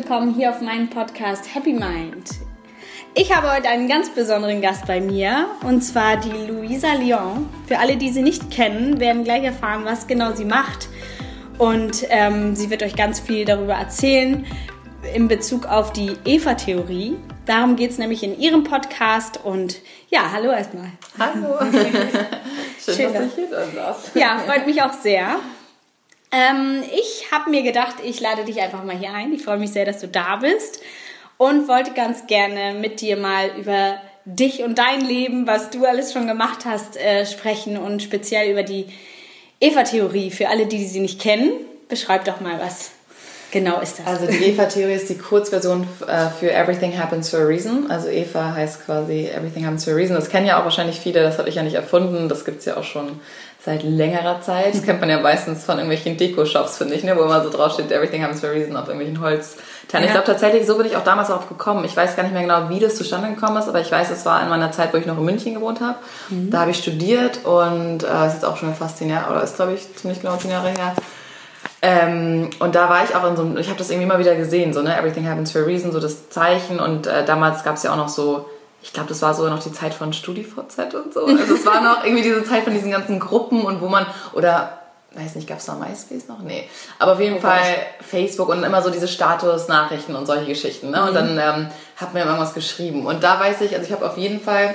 willkommen hier auf meinem Podcast Happy Mind. Ich habe heute einen ganz besonderen Gast bei mir und zwar die Luisa Lyon. Für alle, die sie nicht kennen, werden gleich erfahren, was genau sie macht. Und ähm, sie wird euch ganz viel darüber erzählen in Bezug auf die Eva-Theorie. Darum geht es nämlich in ihrem Podcast. Und ja, hallo erstmal. Hallo. Schön, Schön, dass, ich hier darf. Ja, freut mich auch sehr. Ähm, ich habe mir gedacht, ich lade dich einfach mal hier ein. Ich freue mich sehr, dass du da bist und wollte ganz gerne mit dir mal über dich und dein Leben, was du alles schon gemacht hast, äh, sprechen und speziell über die Eva-Theorie. Für alle, die sie nicht kennen, beschreib doch mal, was genau ist das. Also die Eva-Theorie ist die Kurzversion äh, für Everything Happens for a Reason. Also Eva heißt quasi Everything Happens for a Reason. Das kennen ja auch wahrscheinlich viele, das habe ich ja nicht erfunden. Das gibt es ja auch schon seit längerer Zeit. Das kennt man ja meistens von irgendwelchen Deko-Shops, finde ich, ne? wo immer so draufsteht, everything happens for a reason auf irgendwelchen Holzternen. Ja. Ich glaube tatsächlich, so bin ich auch damals darauf gekommen. Ich weiß gar nicht mehr genau, wie das zustande gekommen ist, aber ich weiß, es war in meiner Zeit, wo ich noch in München gewohnt habe. Mhm. Da habe ich studiert und äh, ist jetzt auch schon fast zehn Jahre, oder ist glaube ich ziemlich genau zehn Jahre her. Ähm, und da war ich auch in so einem, ich habe das irgendwie immer wieder gesehen, so, ne, everything happens for a reason, so das Zeichen und äh, damals gab es ja auch noch so, ich glaube, das war so noch die Zeit von StudiVZ und so. Also es war noch irgendwie diese Zeit von diesen ganzen Gruppen und wo man, oder weiß nicht, gab es noch MySpace noch? Nee. Aber auf jeden oh, Fall. Facebook und immer so diese Status-Nachrichten und solche Geschichten. Ne? Mhm. Und dann ähm, hat mir irgendwas geschrieben. Und da weiß ich, also ich habe auf jeden Fall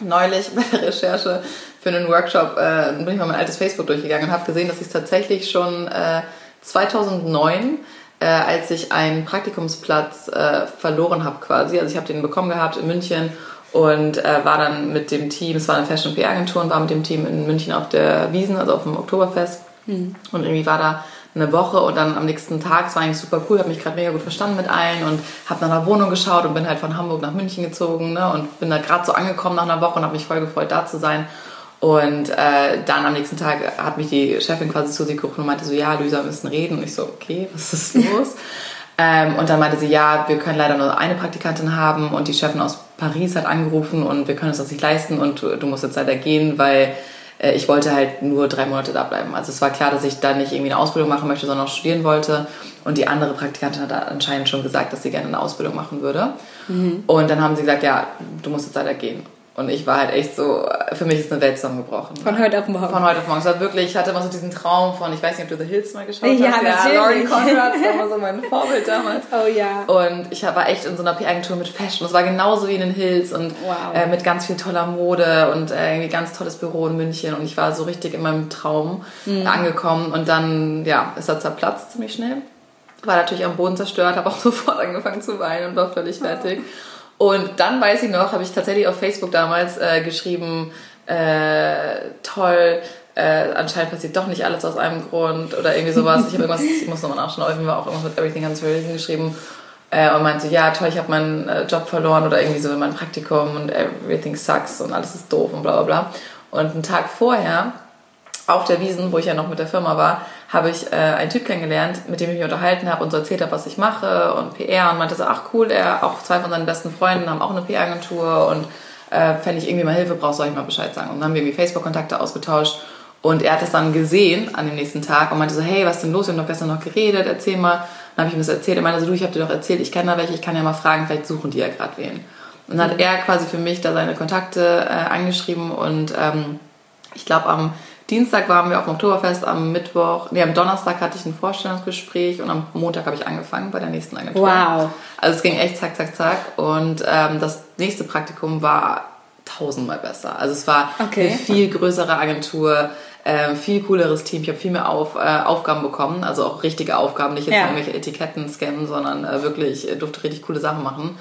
neulich bei der Recherche für einen Workshop, äh, bin ich mal mein altes Facebook durchgegangen und habe gesehen, dass ich es tatsächlich schon äh, 2009 äh, als ich einen Praktikumsplatz äh, verloren habe quasi. Also ich habe den bekommen gehabt in München und äh, war dann mit dem Team, es war eine Fashion PR Agentur und war mit dem Team in München auf der Wiesen, also auf dem Oktoberfest. Mhm. Und irgendwie war da eine Woche und dann am nächsten Tag, es war eigentlich super cool, habe mich gerade mega gut verstanden mit allen und habe nach einer Wohnung geschaut und bin halt von Hamburg nach München gezogen ne, und bin da gerade so angekommen nach einer Woche und habe mich voll gefreut, da zu sein. Und äh, dann am nächsten Tag hat mich die Chefin quasi zu sich gerufen und meinte so, ja, Luisa, wir müssen reden. Und ich so, okay, was ist los? ähm, und dann meinte sie, ja, wir können leider nur eine Praktikantin haben und die Chefin aus Paris hat angerufen und wir können uns das nicht leisten und du, musst jetzt leider gehen, weil äh, ich wollte halt nur drei Monate da bleiben. Also es war klar, dass ich da nicht irgendwie eine Ausbildung machen möchte, sondern auch studieren wollte. Und die andere Praktikantin hat anscheinend schon gesagt, dass sie gerne eine Ausbildung machen würde. Mhm. Und dann haben sie gesagt, ja, du musst jetzt leider gehen. Und ich war halt echt so, für mich ist eine Welt zusammengebrochen. Von heute auf morgen. Von heute auf morgen. Es war wirklich, ich hatte immer so diesen Traum von, ich weiß nicht, ob du The Hills mal geschaut ja, hast. Natürlich. Ja, Laurie Conrad war immer so mein Vorbild damals. Oh ja. Und ich war echt in so einer PR-Agentur mit Fashion. Es war genauso wie in den Hills und wow. äh, mit ganz viel toller Mode und äh, irgendwie ganz tolles Büro in München. Und ich war so richtig in meinem Traum mhm. angekommen. Und dann, ja, ist er zerplatzt ziemlich schnell. War natürlich am Boden zerstört, habe auch sofort angefangen zu weinen und war völlig fertig. Oh. Und dann weiß ich noch, habe ich tatsächlich auf Facebook damals äh, geschrieben, äh, toll, äh, anscheinend passiert doch nicht alles aus einem Grund oder irgendwie sowas. Ich habe irgendwas, ich muss nochmal nachschauen, irgendwie war auch irgendwas mit Everything Comes Reason geschrieben äh, und meinte so, ja toll, ich habe meinen äh, Job verloren oder irgendwie so mein Praktikum und everything sucks und alles ist doof und bla bla bla. Und einen Tag vorher auf der Wiesen, wo ich ja noch mit der Firma war, habe ich äh, einen Typ kennengelernt, mit dem ich mich unterhalten habe und so erzählt habe, was ich mache und PR und meinte so, ach cool, er, auch zwei von seinen besten Freunden haben auch eine PR-Agentur und äh, wenn ich irgendwie mal Hilfe brauche, soll ich mal Bescheid sagen. Und dann haben wir irgendwie Facebook-Kontakte ausgetauscht und er hat es dann gesehen an dem nächsten Tag und meinte so, hey, was ist denn los? Wir haben doch gestern noch geredet, erzähl mal. Dann habe ich ihm das erzählt. Er meinte so, du, ich habe dir doch erzählt, ich kenne da welche, ich kann ja mal fragen, vielleicht suchen die ja gerade wen. Und dann hat er quasi für mich da seine Kontakte äh, angeschrieben und ähm, ich glaube am Dienstag waren wir auf dem Oktoberfest, am Mittwoch, nee, am Donnerstag hatte ich ein Vorstellungsgespräch und am Montag habe ich angefangen bei der nächsten Agentur. Wow. Also es ging echt zack, zack, zack. Und ähm, das nächste Praktikum war tausendmal besser. Also es war okay. eine viel größere Agentur, äh, viel cooleres Team. Ich habe viel mehr auf, äh, Aufgaben bekommen, also auch richtige Aufgaben, nicht jetzt ja. irgendwelche Etiketten scannen, sondern äh, wirklich äh, durfte richtig coole Sachen machen.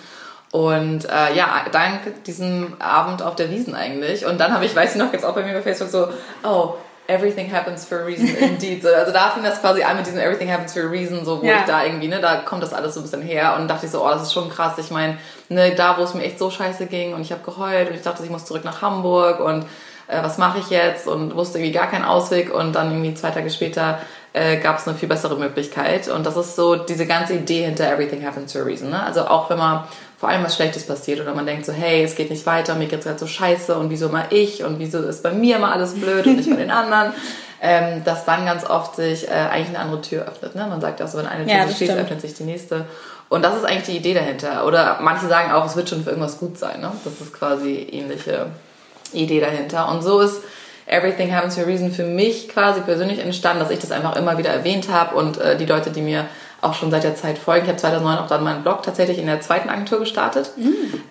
Und äh, ja, dank diesem Abend auf der Wiesen eigentlich. Und dann habe ich, weiß ich noch, jetzt auch bei mir bei Facebook so, oh, everything happens for a reason indeed. So, also da fing das quasi an mit diesem everything happens for a reason, so wo ja. ich da irgendwie, ne, da kommt das alles so ein bisschen her und dachte ich so, oh, das ist schon krass. Ich meine, ne, da wo es mir echt so scheiße ging und ich habe geheult und ich dachte, ich muss zurück nach Hamburg und äh, was mache ich jetzt und wusste irgendwie gar keinen Ausweg und dann irgendwie zwei Tage später äh, gab es eine viel bessere Möglichkeit und das ist so diese ganze Idee hinter everything happens for a reason. Ne? Also auch wenn man vor allem was Schlechtes passiert oder man denkt so, hey, es geht nicht weiter, mir geht's gerade so scheiße und wieso mal ich und wieso ist bei mir immer alles blöd und nicht bei den anderen. ähm, dass dann ganz oft sich äh, eigentlich eine andere Tür öffnet. Ne? Man sagt ja auch so, wenn eine Tür Ja, sich schließt, öffnet sich die nächste. Und das ist eigentlich die Idee dahinter. Oder manche sagen auch, es wird schon für irgendwas gut sein. Ne? Das ist quasi ähnliche Idee dahinter. Und so ist Everything Happens for a Reason für mich quasi persönlich entstanden, dass ich das einfach immer wieder erwähnt habe und äh, die Leute, die mir auch schon seit der Zeit folgen. Ich habe 2009 auch dann meinen Blog tatsächlich in der zweiten Agentur gestartet.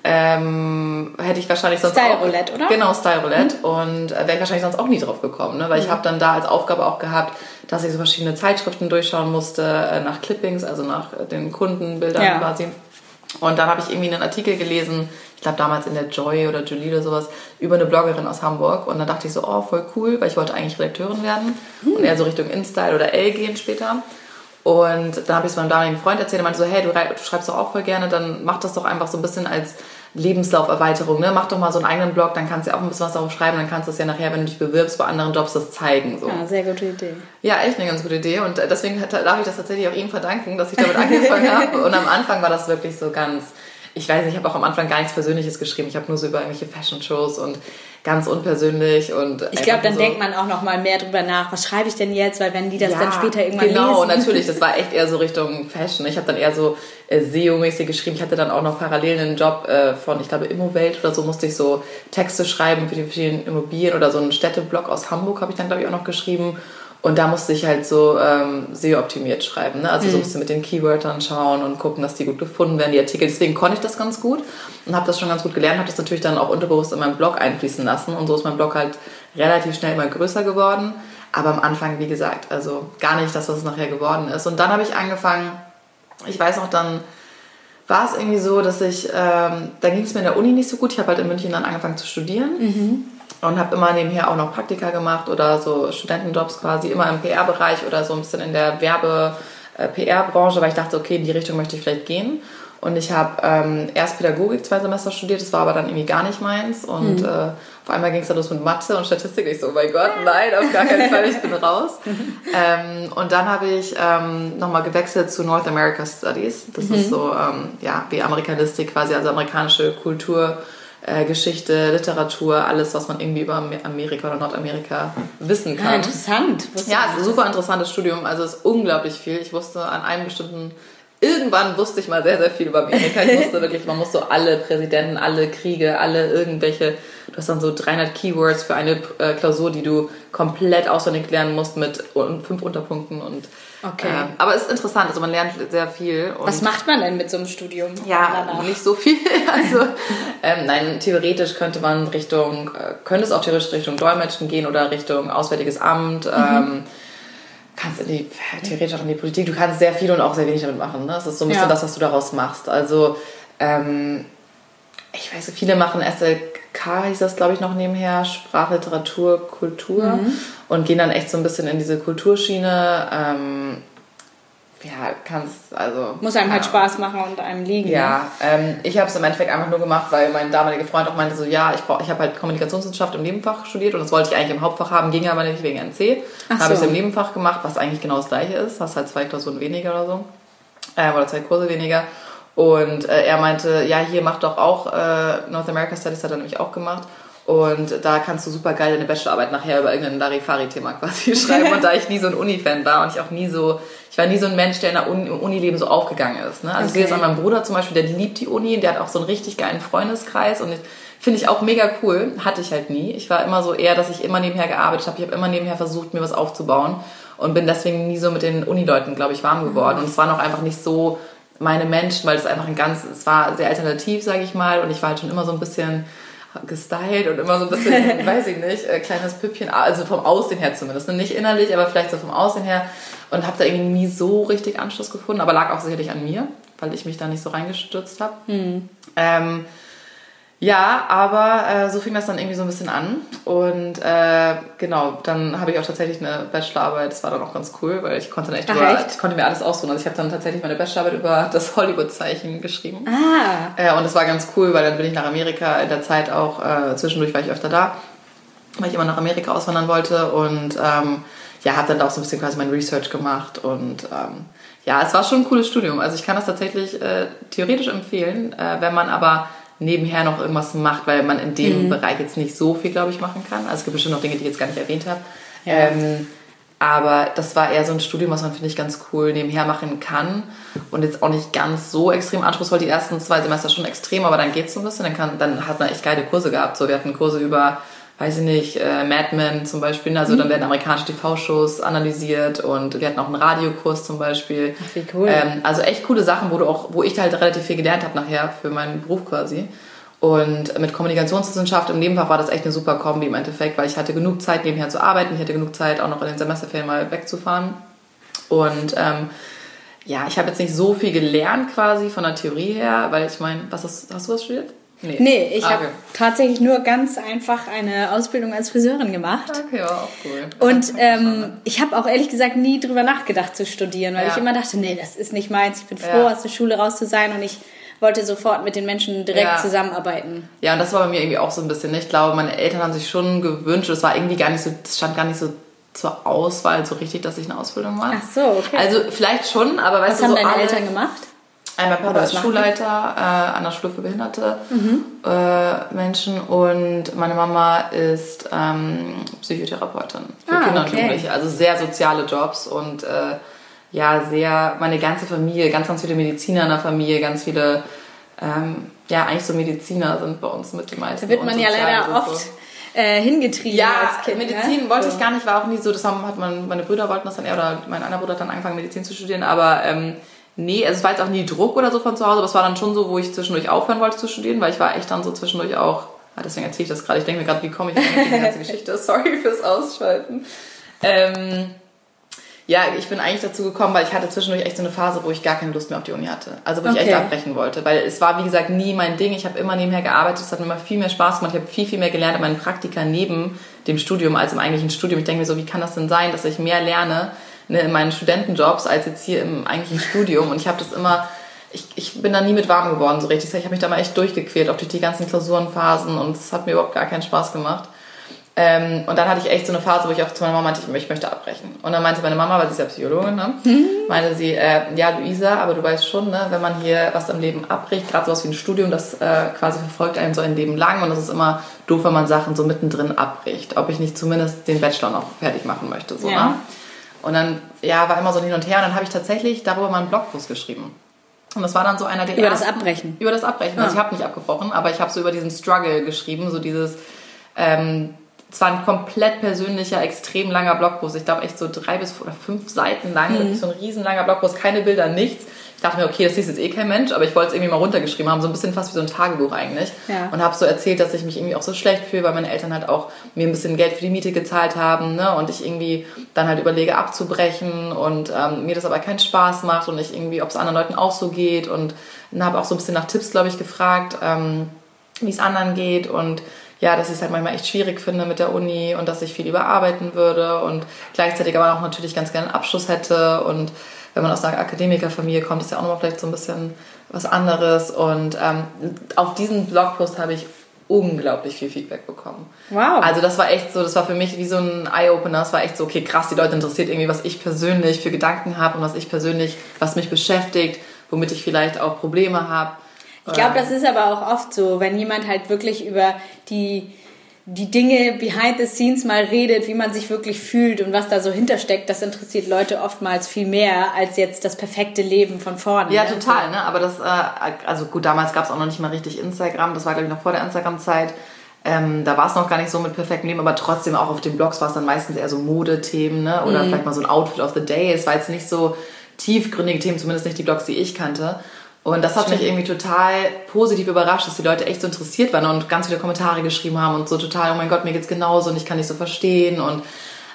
Ähm, hätte ich wahrscheinlich sonst Style auch... Roulette, oder? Genau, Style Roulette. Und äh, wäre ich wahrscheinlich sonst auch nie drauf gekommen. Ne? Weil ich habe dann da als Aufgabe auch gehabt, dass ich so verschiedene Zeitschriften durchschauen musste, äh, nach Clippings, also nach äh, den Kundenbildern Ja. quasi. Und dann habe ich irgendwie einen Artikel gelesen, ich glaube damals in der Joy oder Julie oder sowas, über eine Bloggerin aus Hamburg. Und dann dachte ich so, oh, voll cool, weil ich wollte eigentlich Redakteurin werden und eher so Richtung InStyle oder L gehen später. Und dann habe ich es meinem damaligen Freund erzählt, er meinte so, hey, du, du schreibst doch auch voll gerne, dann mach das doch einfach so ein bisschen als Lebenslauferweiterung, ne? Mach doch mal so einen eigenen Blog, dann kannst du ja auch ein bisschen was darauf schreiben, dann kannst du es ja nachher, wenn du dich bewirbst, bei anderen Jobs das zeigen. So. Ja, sehr gute Idee. Ja, echt eine ganz gute Idee und äh, deswegen darf ich das tatsächlich auch ihm verdanken, dass ich damit angefangen habe. Und am Anfang war das wirklich so ganz, ich weiß nicht, ich habe auch am Anfang gar nichts Persönliches geschrieben. Ich habe nur so über irgendwelche Fashion-Shows und ganz unpersönlich und Ich glaube, dann so, denkt man auch noch mal mehr drüber nach. Was schreibe ich denn jetzt? Weil wenn die das dann später irgendwann genau, lesen. natürlich. Das war echt eher so Richtung Fashion. Ich habe dann eher so äh, SEO-mäßig geschrieben. Ich hatte dann auch noch parallel einen Job äh, von, ich glaube, Immowelt oder so, musste ich so Texte schreiben für die verschiedenen Immobilien oder so einen Städteblog aus Hamburg habe ich dann, glaube ich, auch noch geschrieben. Und da musste ich halt so ähm, SEO-optimiert schreiben. Ne? Also so ein bisschen mit den Keywörtern schauen und gucken, dass die gut gefunden werden, die Artikel. Deswegen konnte ich das ganz gut und habe das schon ganz gut gelernt, habe das natürlich dann auch unterbewusst in meinen Blog einfließen lassen. Und so ist mein Blog halt relativ schnell immer größer geworden. Aber am Anfang, wie gesagt, also gar nicht das, was es nachher geworden ist. Und dann habe ich angefangen, ich weiß noch, dann war es irgendwie so, dass ich, ähm, da ging es mir in der Uni nicht so gut. Ich habe halt in München dann angefangen zu studieren und habe immer nebenher auch noch Praktika gemacht oder so Studentenjobs quasi, immer im PR-Bereich oder so ein bisschen in der Werbe-PR-Branche, weil ich dachte, okay, in die Richtung möchte ich vielleicht gehen. Und ich habe ähm, erst Pädagogik zwei Semester studiert, das war aber dann irgendwie gar nicht meins. Und äh, auf einmal ging es dann los mit Mathe und Statistik. Ich so, oh mein Gott, nein, auf gar keinen Fall, ich bin raus. ähm, und dann habe ich ähm, nochmal gewechselt zu North America Studies. Das ist so, ähm, ja, wie Amerikanistik quasi, also amerikanische Kultur. Äh, Geschichte, Literatur, alles, was man irgendwie über Amer- Amerika oder Nordamerika wissen Ah, kann. interessant. Wusste Ja, es ist ein super interessantes Studium. Also es ist unglaublich viel. Ich wusste an einem bestimmten, irgendwann wusste ich mal sehr, sehr viel über Amerika. Ich wusste wirklich, man muss so alle Präsidenten, alle Kriege, alle irgendwelche, du hast dann so 300 Keywords für eine äh, Klausur, die du komplett auswendig lernen musst mit fünf Unterpunkten und Okay. ähm, aber es ist interessant, also man lernt sehr viel. Was macht man denn mit so einem Studium? ja, danach? nicht so viel. Also, ähm, nein, theoretisch könnte man Richtung, äh, könnte es auch theoretisch Richtung Dolmetschen gehen oder Richtung Auswärtiges Amt. Ähm, kannst in die, theoretisch auch in die Politik. Du kannst sehr viel und auch sehr wenig damit machen. Ne? Das ist so ein bisschen Ja. das, was du daraus machst. Also, ähm, ich weiß, viele machen SLK, hieß das, glaube ich, noch nebenher, Sprache, Literatur, Kultur und gehen dann echt so ein bisschen in diese Kulturschiene. Ähm, ja, kannst, also. Muss einem halt ja. Spaß machen und einem liegen. ne? Ja, ähm, ich habe es im Endeffekt einfach nur gemacht, weil mein damaliger Freund auch meinte so, ja, ich, brauch- ich habe halt Kommunikationswissenschaft im Nebenfach studiert und das wollte ich eigentlich im Hauptfach haben, ging aber nicht wegen NC. Ach Habe ich es so. im Nebenfach gemacht, was eigentlich genau das gleiche ist, hast halt zwei Klausuren weniger oder so, ähm, oder zwei Kurse weniger. Und äh, er meinte, ja, hier mach doch auch äh, North America Studies, hat er nämlich auch gemacht. Und da kannst du super geil deine Bachelorarbeit nachher über irgendein Larifari-Thema quasi schreiben. Und da ich nie so ein Uni-Fan war und ich auch nie so, ich war nie so ein Mensch, der in der Uni, im Unileben so aufgegangen ist. Ne? Also ich sehe Okay. das an meinem Bruder zum Beispiel, der liebt die Uni, der hat auch so einen richtig geilen Freundeskreis und finde ich auch mega cool. Hatte ich halt nie. Ich war immer so eher, dass ich immer nebenher gearbeitet habe. Ich habe immer nebenher versucht, mir was aufzubauen und bin deswegen nie so mit den Unileuten, glaube ich, warm geworden. Und es waren auch einfach nicht so meine Menschen, weil es einfach ein ganz, es war sehr alternativ, sage ich mal. Und ich war halt schon immer so ein bisschen gestylt und immer so ein bisschen, weiß ich nicht, äh, kleines Püppchen, also vom Aussehen her zumindest. ne? Nicht innerlich, aber vielleicht so vom Aussehen her. Und habe da irgendwie nie so richtig Anschluss gefunden, aber lag auch sicherlich an mir, weil ich mich da nicht so reingestürzt habe. Ähm, ja, aber äh, so fing das dann irgendwie so ein bisschen an. Und äh, genau, dann habe ich auch tatsächlich eine Bachelorarbeit. Das war dann auch ganz cool, weil ich konnte dann echt, Ach, über, echt? ich konnte mir alles aussuchen. Also ich habe dann tatsächlich meine Bachelorarbeit über das Hollywood-Zeichen geschrieben. Ah, Äh, und das war ganz cool, weil dann bin ich nach Amerika in der Zeit auch, äh, zwischendurch war ich öfter da, weil ich immer nach Amerika auswandern wollte und ähm, ja, habe dann da auch so ein bisschen quasi mein Research gemacht und ähm, ja, es war schon ein cooles Studium. Also ich kann das tatsächlich äh, theoretisch empfehlen, äh, wenn man aber nebenher noch irgendwas macht, weil man in dem Bereich jetzt nicht so viel, glaube ich, machen kann. Also es gibt bestimmt noch Dinge, die ich jetzt gar nicht erwähnt habe. Ähm, Aber das war eher so ein Studium, was man, finde ich, ganz cool nebenher machen kann. Und jetzt auch nicht ganz so extrem anspruchsvoll. Die ersten zwei Semester schon extrem, aber dann geht's so ein bisschen. Dann, kann, dann hat man echt geile Kurse gehabt. So, wir hatten Kurse über, weiß ich nicht, äh, Mad Men zum Beispiel. Also dann werden amerikanische TV-Shows analysiert und wir hatten auch einen Radiokurs zum Beispiel. Ach, wie cool. Ähm, also echt coole Sachen, wo du auch, wo ich halt relativ viel gelernt habe nachher für meinen Beruf quasi. Und mit Kommunikationswissenschaft im Nebenfach war das echt eine super Kombi im Endeffekt, weil ich hatte genug Zeit nebenher zu arbeiten, ich hatte genug Zeit auch noch in den Semesterferien mal wegzufahren. Und ähm, ja, ich habe jetzt nicht so viel gelernt quasi von der Theorie her, weil ich meine, was hast, hast du was studiert? Nee, ich Ah, habe okay. tatsächlich nur ganz einfach eine Ausbildung als Friseurin gemacht. Okay, ja, auch cool. Und ähm, ich habe auch ehrlich gesagt nie drüber nachgedacht zu studieren, weil Ja. ich immer dachte, nee, das ist nicht meins. Ich bin froh, Ja. aus der Schule raus zu sein und ich wollte sofort mit den Menschen direkt Ja. zusammenarbeiten. Ja, und das war bei mir irgendwie auch so ein bisschen. ne? Ich glaube, meine Eltern haben sich schon gewünscht, es war irgendwie gar nicht so, es stand gar nicht so zur Auswahl so richtig, dass ich eine Ausbildung mache. Ach so, okay. Also vielleicht schon, aber weißt Was du, haben so deine alle, Eltern gemacht? Einmal Papa ist? Schulleiter äh, an der Schule für behinderte äh, Menschen und meine Mama ist ähm, Psychotherapeutin für Ah, Kinder und okay. Jugendliche. Also sehr soziale Jobs und äh, ja, sehr, meine ganze Familie, ganz, ganz viele Mediziner in der Familie, ganz viele, ähm, ja, eigentlich so Mediziner sind bei uns mit die meisten. Da wird man ja leider oft äh, hingetrieben Ja, als Kind. Medizin ne? wollte So. ich gar nicht, war auch nie so. Das haben, hat man, meine Brüder wollten das dann eher, oder mein einer Bruder hat dann angefangen, Medizin zu studieren, aber ähm, nee, also es war jetzt auch nie Druck oder so von zu Hause, aber es war dann schon so, wo ich zwischendurch aufhören wollte zu studieren, weil ich war echt dann so zwischendurch auch, ah, deswegen erzähle ich das gerade, ich denke mir gerade, wie komme ich in die ganze Geschichte, sorry fürs Ausschalten. Ähm, ja, ich bin eigentlich dazu gekommen, weil ich hatte zwischendurch echt so eine Phase, wo ich gar keine Lust mehr auf die Uni hatte. Also wo ich echt Okay. abbrechen wollte. Weil es war, wie gesagt, nie mein Ding. Ich habe immer nebenher gearbeitet. Es hat mir immer viel mehr Spaß gemacht. Ich habe viel, viel mehr gelernt in meinen Praktika neben dem Studium als im eigentlichen Studium. Ich denke mir so, wie kann das denn sein, dass ich mehr lerne ne, in meinen Studentenjobs als jetzt hier im eigentlichen Studium? Und ich habe das immer... Ich, ich bin da nie mit warm geworden, so richtig. Ich habe mich da mal echt durchgequält, auch durch die ganzen Klausurenphasen und es hat mir überhaupt gar keinen Spaß gemacht. Ähm, und dann hatte ich echt so eine Phase, wo ich auch zu meiner Mama meinte, ich, ich möchte abbrechen. Und dann meinte meine Mama, weil sie ist ja Psychologin, ne? meinte sie, äh, ja Luisa, aber du weißt schon, ne, wenn man hier was im Leben abbricht, gerade sowas wie ein Studium, das äh, quasi verfolgt einen so ein Leben lang und das ist immer doof, wenn man Sachen so mittendrin abbricht. Ob ich nicht zumindest den Bachelor noch fertig machen möchte. So, Ja. ne? Und dann, ja, war immer so ein Hin und Her und dann habe ich tatsächlich darüber mal einen Blogpost geschrieben. Und das war dann so einer der Über das ersten, Abbrechen. Über das Abbrechen. Also Ah. ich habe nicht abgebrochen, aber ich habe so über diesen Struggle geschrieben, so dieses, ähm, zwar ein komplett persönlicher, extrem langer Blogpost. Ich glaube echt so drei bis oder fünf Seiten lang, wirklich so ein riesenlanger Blogpost, keine Bilder, nichts. Ich dachte mir, okay, das liest jetzt eh kein Mensch, aber ich wollte es irgendwie mal runtergeschrieben haben, so ein bisschen fast wie so ein Tagebuch eigentlich. Ja. Und habe so erzählt, dass ich mich irgendwie auch so schlecht fühle, weil meine Eltern halt auch mir ein bisschen Geld für die Miete gezahlt haben, ne? Und ich irgendwie dann halt überlege abzubrechen und ähm, mir das aber keinen Spaß macht und ich irgendwie, ob es anderen Leuten auch so geht und dann habe auch so ein bisschen nach Tipps, glaube ich, gefragt, ähm, wie es anderen geht und ja, dass ich es halt manchmal echt schwierig finde mit der Uni und dass ich viel überarbeiten würde und gleichzeitig aber auch natürlich ganz gerne einen Abschluss hätte und wenn man aus einer Akademikerfamilie kommt, ist ja auch nochmal vielleicht so ein bisschen was anderes und ähm, auf diesen Blogpost habe ich unglaublich viel Feedback bekommen. Wow. Also das war echt so, das war für mich wie so ein Eye-Opener. Das war echt so, okay, krass, die Leute interessiert irgendwie, was ich persönlich für Gedanken habe und was ich persönlich, was mich beschäftigt, womit ich vielleicht auch Probleme habe. Ich glaube, das ist aber auch oft so, wenn jemand halt wirklich über die, die Dinge behind the scenes mal redet, wie man sich wirklich fühlt und was da so hintersteckt, das interessiert Leute oftmals viel mehr als jetzt das perfekte Leben von vorne. Ja, ne? total, ne? Aber das, äh, also gut, damals gab es auch noch nicht mal richtig Instagram, das war, glaube ich, noch vor der Instagram-Zeit. Ähm, da war es noch gar nicht so mit perfektem Leben, aber trotzdem auch auf den Blogs war es dann meistens eher so Modethemen, ne? Oder vielleicht mal so ein Outfit of the Day. Es war jetzt nicht so tiefgründige Themen, zumindest nicht die Blogs, die ich kannte. Und das hat mich irgendwie total positiv überrascht, dass die Leute echt so interessiert waren und ganz viele Kommentare geschrieben haben und so total, oh mein Gott, mir geht's genauso und ich kann dich so verstehen und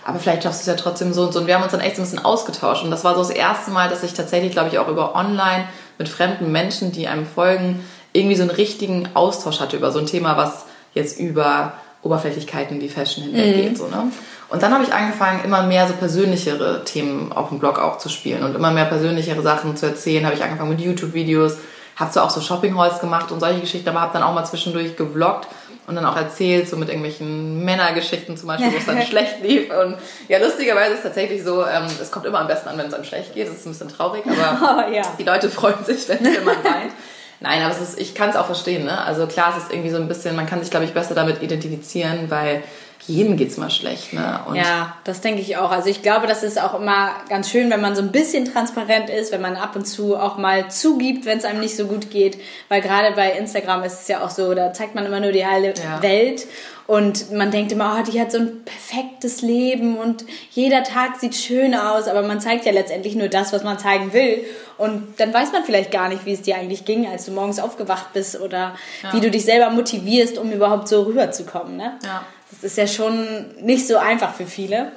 aber vielleicht schaffst du es ja trotzdem so und so. Und wir haben uns dann echt so ein bisschen ausgetauscht. Und das war so das erste Mal, dass ich tatsächlich, glaube ich, auch über online mit fremden Menschen, die einem folgen, irgendwie so einen richtigen Austausch hatte über so ein Thema, was jetzt über Oberflächlichkeiten wie Fashion hinweggeht. So, ne? Und dann habe ich angefangen, immer mehr so persönlichere Themen auf dem Blog auch zu spielen und immer mehr persönlichere Sachen zu erzählen. Habe ich angefangen mit YouTube-Videos, habe so auch so Shopping-Halls gemacht und solche Geschichten, aber habe dann auch mal zwischendurch gevloggt und dann auch erzählt, so mit irgendwelchen Männergeschichten zum Beispiel, wo es dann schlecht lief. Und ja, lustigerweise ist es tatsächlich so, ähm, es kommt immer am besten an, wenn es einem schlecht geht. Das ist ein bisschen traurig, aber Oh, ja. die Leute freuen sich, wenn jemand weint. Nein, aber es ist, ich kann es auch verstehen, ne? Also klar, es ist irgendwie so ein bisschen, man kann sich, glaube ich, besser damit identifizieren, weil jedem geht's mal schlecht. Ne? Und ja, das denke ich auch. Also ich glaube, das ist auch immer ganz schön, wenn man so ein bisschen transparent ist, wenn man ab und zu auch mal zugibt, wenn es einem nicht so gut geht. Weil gerade bei Instagram ist es ja auch so, da zeigt man immer nur die heile ja. Welt. Und man denkt immer, oh, die hat so ein perfektes Leben und jeder Tag sieht schön aus, aber man zeigt ja letztendlich nur das, was man zeigen will. Und dann weiß man vielleicht gar nicht, wie es dir eigentlich ging, als du morgens aufgewacht bist oder ja. wie du dich selber motivierst, um überhaupt so rüberzukommen. Ne? Ja. Das ist ja schon nicht so einfach für viele.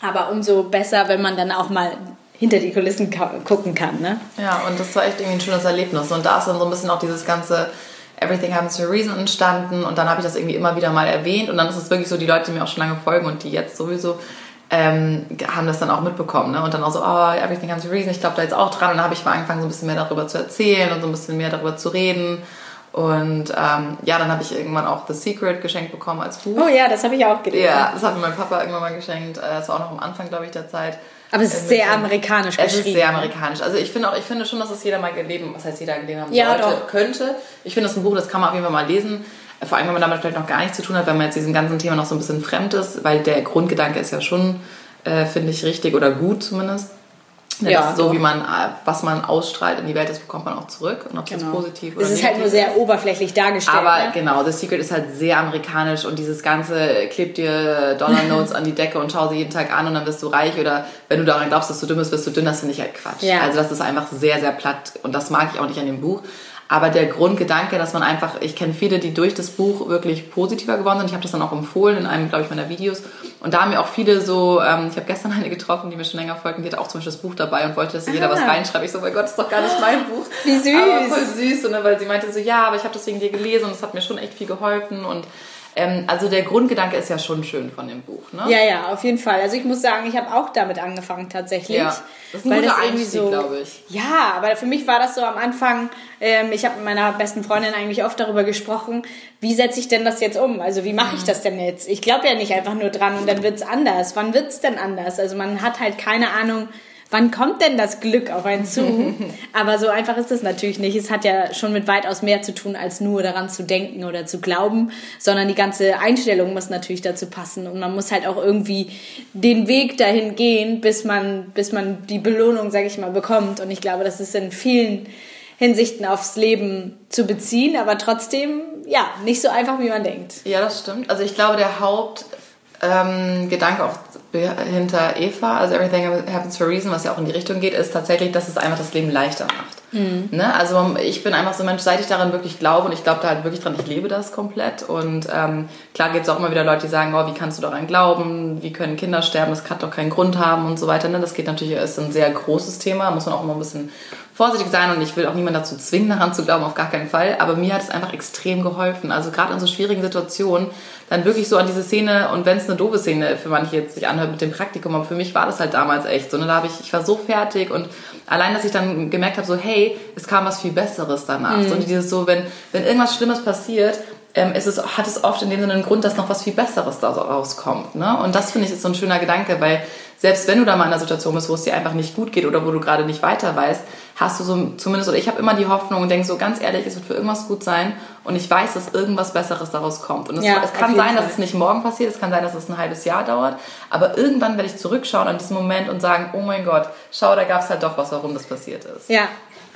Aber umso besser, wenn man dann auch mal hinter die Kulissen gucken kann. Ne? Ja, und das war echt irgendwie ein schönes Erlebnis. Und da ist dann so ein bisschen auch dieses ganze Everything Happens for a Reason entstanden und dann habe ich das irgendwie immer wieder mal erwähnt und dann ist es wirklich so, die Leute, die mir auch schon lange folgen und die jetzt sowieso ähm, haben das dann auch mitbekommen ne? und dann auch so, oh, Everything Happens for a Reason, ich glaube da jetzt auch dran und dann habe ich mal angefangen, so ein bisschen mehr darüber zu erzählen und so ein bisschen mehr darüber zu reden und ähm, ja, dann habe ich irgendwann auch The Secret geschenkt bekommen als Buch. Oh ja, das habe ich auch gelesen. Ja, das hat mir mein Papa irgendwann mal geschenkt. Äh, das war auch noch am Anfang, glaube ich, der Zeit. Aber es ist sehr amerikanisch geschrieben. Es ist sehr amerikanisch. Also ich finde auch, ich finde schon, dass es jeder mal gelesen, was heißt jeder gelesen haben ja, sollte, doch. könnte. Ich finde, das ist ein Buch, das kann man auf jeden Fall mal lesen. Vor allem, wenn man damit vielleicht noch gar nichts zu tun hat, wenn man jetzt diesem ganzen Thema noch so ein bisschen fremd ist, weil der Grundgedanke ist ja schon, äh, finde ich, richtig oder gut zumindest. Ja, ja so doch. wie man, was man ausstrahlt in die Welt, das bekommt man auch zurück. Und ob genau. das positiv oder Es ist halt nur sehr oberflächlich dargestellt. Aber ne? genau, The Secret ist halt sehr amerikanisch und dieses ganze, klebt dir Dollar Notes an die Decke und schau sie jeden Tag an und dann wirst du reich oder wenn du daran glaubst, dass du dumm bist, wirst du dünn, das finde ich halt Quatsch. Ja. Also das ist einfach sehr, sehr platt und das mag ich auch nicht an dem Buch. Aber der Grundgedanke, dass man einfach, ich kenne viele, die durch das Buch wirklich positiver geworden sind. Ich habe das dann auch empfohlen in einem, glaube ich, meiner Videos. Und da haben mir auch viele so, ähm, ich habe gestern eine getroffen, die mir schon länger folgen, die hat auch zum Beispiel das Buch dabei und wollte, dass jeder was reinschreibt. Ich so, mein Gott, das ist doch gar nicht mein Buch. Wie süß. Aber voll süß. Und dann, weil sie meinte so, ja, aber ich habe das wegen dir gelesen und es hat mir schon echt viel geholfen und ähm, also der Grundgedanke ist ja schon schön von dem Buch, ne? Ja, ja, auf jeden Fall. Also ich muss sagen, ich habe auch damit angefangen tatsächlich. Ja, das ist ein guter Einstieg, so, glaube ich. Ja, aber für mich war das so am Anfang, ähm, ich habe mit meiner besten Freundin eigentlich oft darüber gesprochen, wie setze ich denn das jetzt um? Also wie mache ich mhm. das denn jetzt? Ich glaube ja nicht einfach nur dran und dann wird es anders. Wann wird es denn anders? Also man hat halt keine Ahnung, wann kommt denn das Glück auf einen zu? Aber so einfach ist es natürlich nicht. Es hat ja schon mit weitaus mehr zu tun, als nur daran zu denken oder zu glauben, sondern die ganze Einstellung muss natürlich dazu passen und man muss halt auch irgendwie den Weg dahin gehen, bis man, bis man die Belohnung, sag ich mal, bekommt. Und ich glaube, das ist in vielen Hinsichten aufs Leben zu beziehen, aber trotzdem, ja, nicht so einfach, wie man denkt. Ja, das stimmt. Also ich glaube, der Hauptgedanke ähm, auch hinter Eva, also Everything Happens for a Reason, was ja auch in die Richtung geht, ist tatsächlich, dass es einfach das Leben leichter macht. Mhm. Ne? Also ich bin einfach so ein Mensch, seit ich daran wirklich glaube und ich glaube da halt wirklich dran, ich lebe das komplett und ähm, klar gibt es auch immer wieder Leute, die sagen, oh, wie kannst du daran glauben, wie können Kinder sterben, das kann doch keinen Grund haben und so weiter. Ne? Das geht natürlich, ist ein sehr großes Thema, muss man auch immer ein bisschen vorsichtig sein und ich will auch niemand dazu zwingen, daran zu glauben, auf gar keinen Fall. Aber mir hat es einfach extrem geholfen. Also gerade in so schwierigen Situationen, dann wirklich so an diese Szene und wenn es eine doofe Szene für manche jetzt sich anhört mit dem Praktikum, aber für mich war das halt damals echt so. Ne? Da habe ich, ich war so fertig und allein, dass ich dann gemerkt habe, so hey, es kam was viel Besseres danach. Mhm. So dieses so, wenn wenn irgendwas Schlimmes passiert, ähm, ist es, hat es oft in dem Sinne einen Grund, dass noch was viel Besseres daraus kommt. Ne? Und das finde ich ist so ein schöner Gedanke, weil selbst wenn du da mal in einer Situation bist, wo es dir einfach nicht gut geht oder wo du gerade nicht weiter weißt, hast du so zumindest, oder ich habe immer die Hoffnung und denke so ganz ehrlich, es wird für irgendwas gut sein und ich weiß, dass irgendwas Besseres daraus kommt. Und es, ja, es kann sein, Fall. dass es nicht morgen passiert, es kann sein, dass es ein halbes Jahr dauert, aber irgendwann werde ich zurückschauen an diesen Moment und sagen, oh mein Gott, schau, da gab es halt doch was, warum das passiert ist. Ja,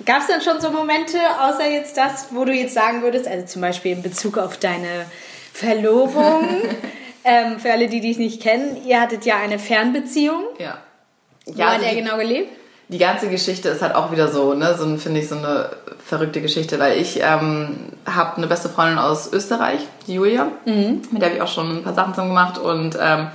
Gab es denn schon so Momente, außer jetzt das, wo du jetzt sagen würdest, also zum Beispiel in Bezug auf deine Verlobung, ähm, für alle, die dich nicht kennen, ihr hattet ja eine Fernbeziehung. Ja. Wo ja, hat also er genau gelebt? Die ganze Geschichte ist halt auch wieder so, ne, so finde ich so eine verrückte Geschichte, weil ich ähm, habe eine beste Freundin aus Österreich, die Julia, mhm. mit der habe ich auch schon ein paar Sachen zusammen gemacht und ähm,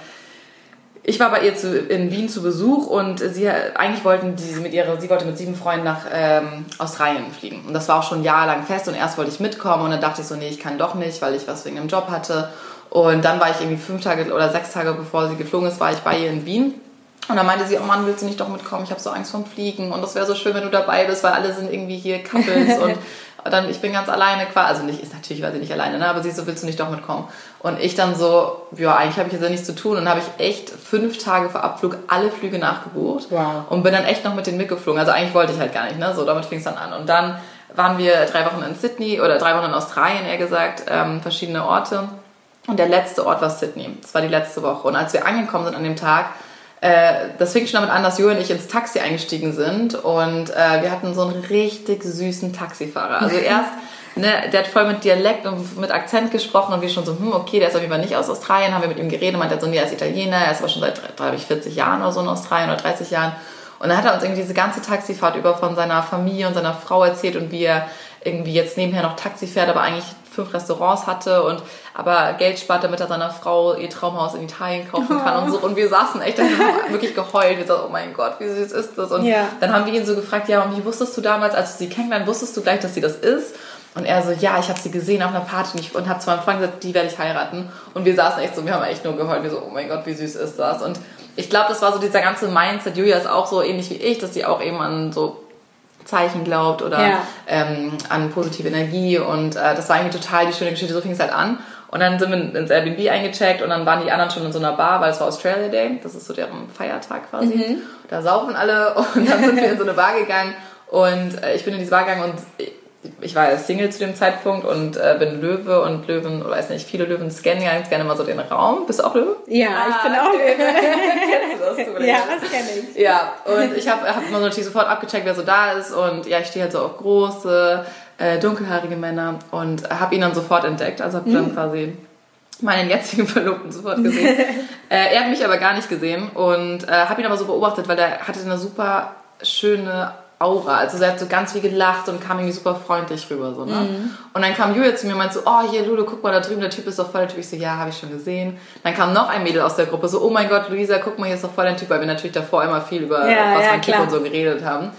ich war bei ihr zu, in Wien zu Besuch und sie eigentlich wollten die mit ihrer, sie wollte mit sieben Freunden nach ähm, Australien fliegen. Und das war auch schon jahrelang fest und erst wollte ich mitkommen und dann dachte ich so, nee, ich kann doch nicht, weil ich was wegen dem Job hatte. Und dann war ich irgendwie fünf Tage oder sechs Tage bevor sie geflogen ist, war ich bei ihr in Wien. Und dann meinte sie, oh Mann, willst du nicht doch mitkommen? Ich habe so Angst vorm Fliegen und das wäre so schön, wenn du dabei bist, weil alle sind irgendwie hier Couples und dann ich bin ganz alleine quasi, also nicht, ist natürlich, weil sie nicht alleine, ne? aber sie so, willst du nicht doch mitkommen? Und ich dann so, ja, eigentlich habe ich jetzt ja nichts zu tun und habe ich echt fünf Tage vor Abflug alle Flüge nachgebucht wow. und bin dann echt noch mit denen mitgeflogen. Also eigentlich wollte ich halt gar nicht, ne? So, damit fing es dann an. Und dann waren wir drei Wochen in Sydney oder drei Wochen in Australien, eher gesagt, ähm, verschiedene Orte Und der letzte Ort war Sydney. Das war die letzte Woche. Und als wir angekommen sind an dem Tag, äh, das fing schon damit an, dass Jo und ich ins Taxi eingestiegen sind und äh, wir hatten so einen richtig süßen Taxifahrer. Also erst, ne, der hat voll mit Dialekt und mit Akzent gesprochen und wir schon so, hm, okay, der ist auf jeden Fall nicht aus Australien, haben wir mit ihm geredet, meinte er so, nee, er ist Italiener, er ist aber schon seit, glaube ich, 40 Jahren oder so in Australien oder 30 Jahren. Und dann hat er uns irgendwie diese ganze Taxifahrt über von seiner Familie und seiner Frau erzählt und wie er irgendwie jetzt nebenher noch Taxi fährt, aber eigentlich fünf Restaurants hatte und aber Geld spart, damit er seiner Frau ihr Traumhaus in Italien kaufen kann und so. Und wir saßen echt, da haben wirklich geheult. Wir sagten, oh mein Gott, wie süß ist das? Und ja. dann haben wir ihn so gefragt, ja, und wie wusstest du damals, als du sie kennengelernt, wusstest du gleich, dass sie das ist? Und er so, ja, ich habe sie gesehen auf einer Party und, und habe zu meinem Freund gesagt, die werde ich heiraten. Und wir saßen echt so, wir haben echt nur geheult. Wir so, oh mein Gott, wie süß ist das? Und ich glaube, das war so dieser ganze Mindset. Julia ist auch so ähnlich wie ich, dass sie auch eben an so Zeichen glaubt oder ja. ähm, an positive Energie. Und äh, das war irgendwie total die schöne Geschichte. So fing es halt an. Und dann sind wir ins Airbnb eingecheckt und dann waren die anderen schon in so einer Bar, weil es war Australia Day. Das ist so deren Feiertag quasi. Mhm. Da saufen alle und dann sind wir in so eine Bar gegangen und äh, ich bin in diese Bar gegangen und ich war Single zu dem Zeitpunkt und äh, bin Löwe und Löwen, weiß nicht, viele Löwen scannen ganz gerne mal so den Raum. Bist du auch Löwe? Ja, ah, ich bin auch Löwe. Kennst du das? Du ja, das kenne ich. Ja, und ich habe hab natürlich sofort abgecheckt, wer so da ist und ja, ich stehe halt so auf große, äh, dunkelhaarige Männer und habe ihn dann sofort entdeckt. Also habe mhm. dann quasi meinen jetzigen Verlobten sofort gesehen. äh, er hat mich aber gar nicht gesehen und äh, habe ihn aber so beobachtet, weil er hatte eine super schöne Aura. Also sie hat so ganz viel gelacht und kam irgendwie super freundlich rüber. So, ne? Mhm. Und dann kam Julia zu mir und meinte so, oh hier Lulu, guck mal da drüben, der Typ ist doch voll der Typ. Ich so, ja, habe ich schon gesehen. Dann kam noch ein Mädel aus der Gruppe, so, oh mein Gott, Luisa, guck mal, hier ist doch voll der Typ, weil wir natürlich davor immer viel über ja, was ja, man Typ und so geredet haben.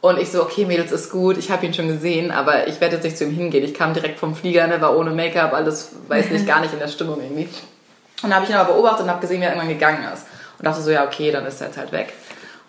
Und ich so, okay, Mädels, ist gut, ich habe ihn schon gesehen, aber ich werde jetzt nicht zu ihm hingehen. Ich kam direkt vom Flieger, ne, war ohne Make-up, alles, weiß nicht, gar nicht in der Stimmung irgendwie. Und dann habe ich ihn aber beobachtet und habe gesehen, wie er irgendwann gegangen ist. Und dachte so, ja, okay, dann ist er jetzt halt weg.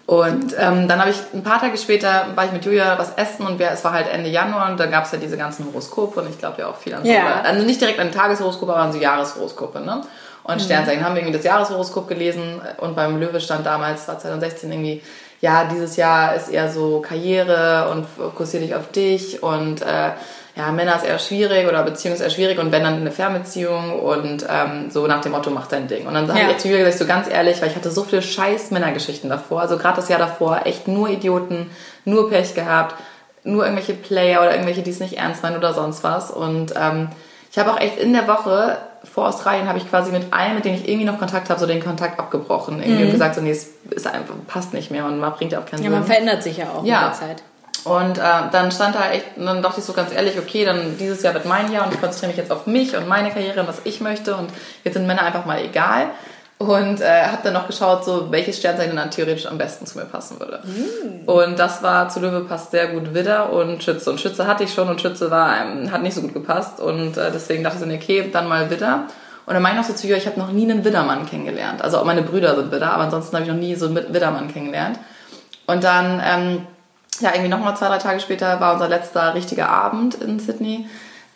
Und ähm, dann habe ich ein paar Tage später war ich mit Julia was essen und wir, es war halt Ende Januar und da gab es ja diese ganzen Horoskope und ich glaube ja auch viel an so, ja. also nicht direkt an Tageshoroskope, aber an so Jahreshoroskope, ne? Und mhm. Sternzeichen haben wir irgendwie das Jahreshoroskop gelesen und beim Löwe stand damals, war 2016 irgendwie, ja, dieses Jahr ist eher so Karriere und fokussiere dich auf dich und äh, ja, Männer ist eher schwierig oder Beziehung ist eher schwierig und wenn dann eine Fernbeziehung und ähm, so nach dem Motto, mach dein Ding. Und dann ja. habe ich zu Julia gesagt, so ganz ehrlich, weil ich hatte so viele scheiß Männergeschichten davor, also gerade das Jahr davor, echt nur Idioten, nur Pech gehabt, nur irgendwelche Player oder irgendwelche, die es nicht ernst meinen oder sonst was. Und ähm, ich habe auch echt in der Woche vor Australien habe ich quasi mit allen, mit denen ich irgendwie noch Kontakt habe, so den Kontakt abgebrochen. Irgendwie mhm. gesagt, so nee, es ist einfach, passt nicht mehr und man bringt ja auch keinen ja, Sinn. Ja, man verändert sich ja auch ja. mit der Zeit. Und äh, dann stand da echt, und dann dachte ich so ganz ehrlich, okay, dann dieses Jahr wird mein Jahr und ich konzentriere mich jetzt auf mich und meine Karriere und was ich möchte und jetzt sind Männer einfach mal egal. Und äh, habe dann noch geschaut, so welches Sternzeichen dann theoretisch am besten zu mir passen würde. Mm. Und das war zu Löwe passt sehr gut Widder und Schütze. Und Schütze hatte ich schon und Schütze war, ähm, hat nicht so gut gepasst. Und äh, deswegen dachte ich so, okay, dann mal Widder. Und dann meine ich noch so zu ihr, ich habe noch nie einen Widdermann kennengelernt. Also auch meine Brüder sind Widder, aber ansonsten habe ich noch nie so einen Widdermann kennengelernt. Und dann ähm, ja, irgendwie nochmal zwei, drei Tage später war unser letzter richtiger Abend in Sydney.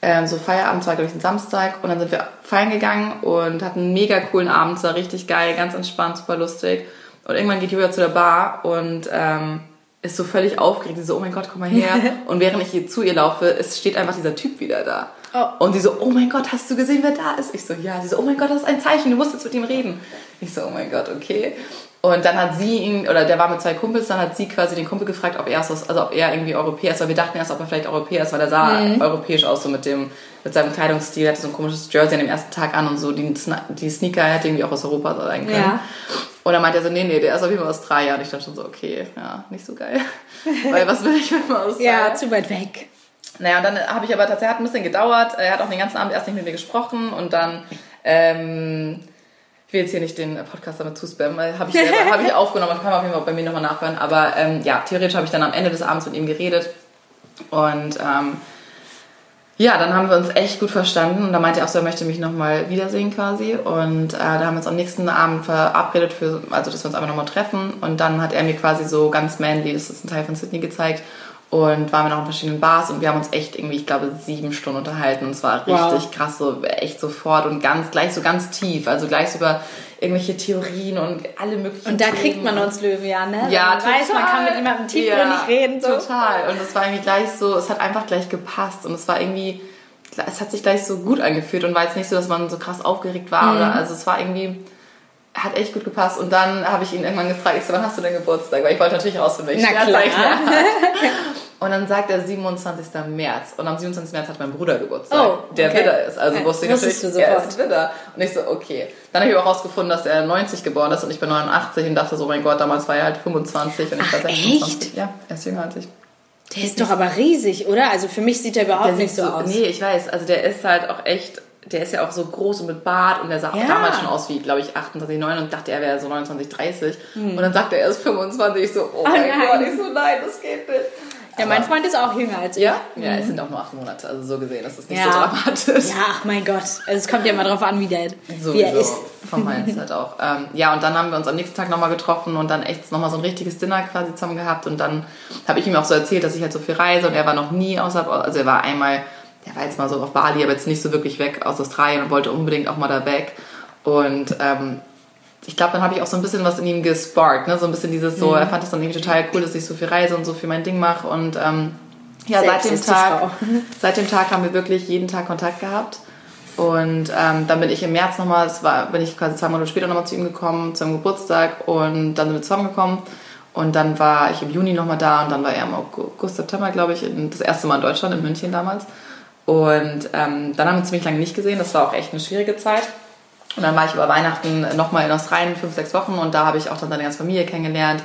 Ähm, so Feierabend, war glaube ich ein Samstag. Und dann sind wir feiern gegangen und hatten einen mega coolen Abend. Es war richtig geil, ganz entspannt, super lustig. Und irgendwann geht Julia zu der Bar und ähm, ist so völlig aufgeregt. Sie so, oh mein Gott, komm mal her. und während ich hier zu ihr laufe, es steht einfach dieser Typ wieder da. Oh. Und sie so, oh mein Gott, hast du gesehen, wer da ist? Ich so, ja. Sie so, oh mein Gott, das ist ein Zeichen, du musst jetzt mit ihm reden. Ich so, oh mein Gott, okay. Und dann hat sie ihn, oder der war mit zwei Kumpels, dann hat sie quasi den Kumpel gefragt, ob er, also ob er irgendwie Europäer ist, weil wir dachten erst, ob er vielleicht Europäer ist, weil er sah mhm. europäisch aus, so mit dem, mit seinem Kleidungsstil, er hatte so ein komisches Jersey an dem ersten Tag an und so, die, die Sneaker hätte irgendwie auch aus Europa sein können. Ja. Und dann meinte er so, nee, nee, der ist auf jeden Fall aus drei Jahren. Ich dachte schon so, okay, ja, nicht so geil. weil was will ich mit dem aus? Ja, zu weit weg. Naja, und dann habe ich aber tatsächlich, hat ein bisschen gedauert, er hat auch den ganzen Abend erst nicht mit mir gesprochen und dann, ähm, will jetzt hier nicht den Podcast damit zuspammen, habe ich, hab ich aufgenommen, kann man auf jeden Fall bei mir nochmal nachhören. Aber ähm, ja, theoretisch habe ich dann am Ende des Abends mit ihm geredet. Und ähm, ja, dann haben wir uns echt gut verstanden. Und da meinte er auch so, er möchte mich nochmal wiedersehen quasi. Und äh, da haben wir uns am nächsten Abend verabredet, für, also dass wir uns einfach nochmal treffen. Und dann hat er mir quasi so ganz manly, das ist ein Teil von Sydney, gezeigt, und waren wir noch in verschiedenen Bars und wir haben uns echt irgendwie, ich glaube, sieben Stunden unterhalten. Und es war richtig wow. krass, so echt sofort und ganz, gleich so ganz tief. Also gleich so über irgendwelche Theorien und alle möglichen Und da Themen. kriegt man uns Löwen ja, ne? Ja, man total. weiß, man kann mit jemandem tiefgründig ja, reden. So. Total. Und es war irgendwie gleich so, es hat einfach gleich gepasst und es war irgendwie es hat sich gleich so gut angefühlt und war jetzt nicht so, dass man so krass aufgeregt war. Mhm. Oder, also es war irgendwie, hat echt gut gepasst. Und dann habe ich ihn irgendwann gefragt, ich so, wann hast du denn Geburtstag? Weil ich wollte natürlich rausfinden, welche Sternzeichen Und dann sagt er 27. März. Und am 27. März hat mein Bruder Geburtstag, oh, der okay. Widder ist. Also okay. wusste ich natürlich, du sofort. er ist Widder. Und ich so, okay. Dann habe ich auch rausgefunden, dass er 90 geboren ist und ich bin 89 und dachte so, mein Gott, damals war er halt 25 und ich Ach, war 26. Echt? Ja, er ist jünger als ich. Der ist doch aber riesig, oder? Also für mich sieht er überhaupt der nicht so, so aus. Nee, ich weiß. Also der ist halt auch echt der ist ja auch so groß und mit Bart und der sah ja. auch damals schon aus wie, glaube ich, 28, 9 und dachte, er wäre so 29, 30. Hm. Und dann sagt er, er ist 25. Ich so, oh, oh mein nein. Gott, ich so, nein, das geht nicht. Ja, mein Freund ist auch jünger als ich. Ja? Ja, es sind auch nur acht Monate, also so gesehen, das ist nicht ja. so dramatisch. Ja, ach mein Gott. Also es kommt ja mal drauf an, wie der so, wie er ist. Vom Mindset auch. Ähm, ja, und dann haben wir uns am nächsten Tag nochmal getroffen und dann echt nochmal so ein richtiges Dinner quasi zusammen gehabt. Und dann habe ich ihm auch so erzählt, dass ich halt so viel reise und er war noch nie außerhalb, also er war einmal der war jetzt mal so auf Bali, aber jetzt nicht so wirklich weg aus Australien und wollte unbedingt auch mal da weg. Und ähm, ich glaube, dann habe ich auch so ein bisschen was in ihm gesparkt, ne? so ein bisschen dieses so, mhm. er fand es dann irgendwie total cool, dass ich so viel reise und so viel mein Ding mache und ähm, ja, seit dem Tag, seit dem Tag haben wir wirklich jeden Tag Kontakt gehabt und ähm, dann bin ich im März nochmal, das war, bin ich quasi zwei Monate später nochmal zu ihm gekommen, zum Geburtstag und dann sind wir zusammengekommen und dann war ich im Juni nochmal da und dann war er im August, September, glaube ich, das erste Mal in Deutschland, in München damals und ähm, dann haben wir ziemlich lange nicht gesehen. Das war auch echt eine schwierige Zeit. Und dann war ich über Weihnachten nochmal in Australien, fünf, sechs Wochen. Und da habe ich auch dann seine ganze Familie kennengelernt.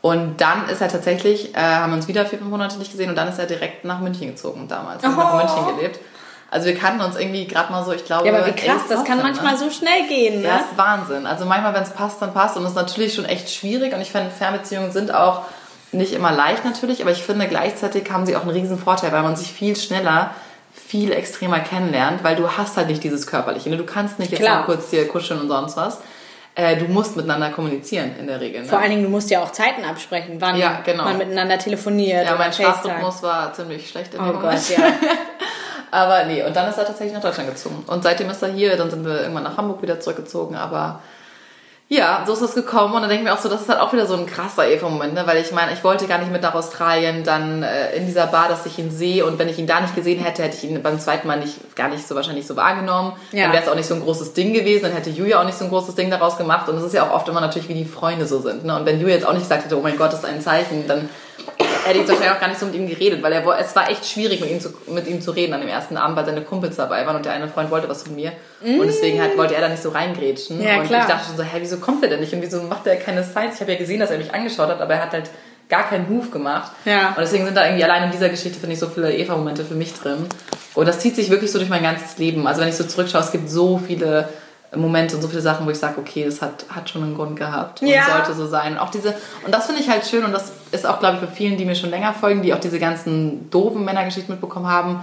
Und dann ist er tatsächlich, äh, haben wir uns wieder vier, fünf Monate nicht gesehen. Und dann ist er direkt nach München gezogen damals. Oh. noch in München gelebt. Also wir kannten uns irgendwie gerade mal so, ich glaube. Ja, aber wie krass, das kann manchmal ne? so schnell gehen, ne? Das ist Wahnsinn. Also manchmal, wenn es passt, dann passt. Und das ist natürlich schon echt schwierig. Und ich finde, Fernbeziehungen sind auch nicht immer leicht natürlich, aber ich finde gleichzeitig haben sie auch einen riesen Vorteil, weil man sich viel schneller viel extremer kennenlernt, weil du hast halt nicht dieses Körperliche. Ne? Du kannst nicht jetzt mal kurz hier kuscheln und sonst was. Äh, du musst miteinander kommunizieren in der Regel. Ne? Vor allen Dingen, du musst ja auch Zeiten absprechen, wann ja, genau. man miteinander telefoniert. Ja, mein Schlafrhythmus war ziemlich schlecht. In oh Gott, ja. aber nee, und dann ist er tatsächlich nach Deutschland gezogen. Und seitdem ist er hier, dann sind wir irgendwann nach Hamburg wieder zurückgezogen, aber ja, so ist es gekommen und dann denke ich mir auch so, das ist halt auch wieder so ein krasser Eva-Moment, ne? weil ich meine, ich wollte gar nicht mit nach Australien, dann äh, in dieser Bar, dass ich ihn sehe und wenn ich ihn da nicht gesehen hätte, hätte ich ihn beim zweiten Mal nicht, gar nicht so wahrscheinlich so wahrgenommen. Ja. Dann wäre es auch nicht so ein großes Ding gewesen, dann hätte Julia auch nicht so ein großes Ding daraus gemacht und es ist ja auch oft immer natürlich, wie die Freunde so sind. Ne? Und wenn Julia jetzt auch nicht gesagt hätte, oh mein Gott, das ist ein Zeichen, dann hätte ich wahrscheinlich auch gar nicht so mit ihm geredet, weil er, es war echt schwierig, mit ihm, zu, mit ihm zu reden an dem ersten Abend, weil seine Kumpels dabei waren und der eine Freund wollte was von mir. Mm. Und deswegen halt, wollte er da nicht so reingrätschen. Ja, und klar. ich dachte schon so, hä, wieso kommt er denn nicht? Und wieso macht er keine Signs? Ich habe ja gesehen, dass er mich angeschaut hat, aber er hat halt gar keinen Move gemacht. Ja. Und deswegen sind da irgendwie allein in dieser Geschichte, finde ich, so viele Eva-Momente für mich drin. Und das zieht sich wirklich so durch mein ganzes Leben. Also wenn ich so zurückschaue, es gibt so viele Momente und so viele Sachen, wo ich sage, okay, das hat, hat schon einen Grund gehabt und ja. sollte so sein. Und auch diese, und das finde ich halt schön und das ist auch, glaube ich, bei vielen, die mir schon länger folgen, die auch diese ganzen doofen Männergeschichten mitbekommen haben,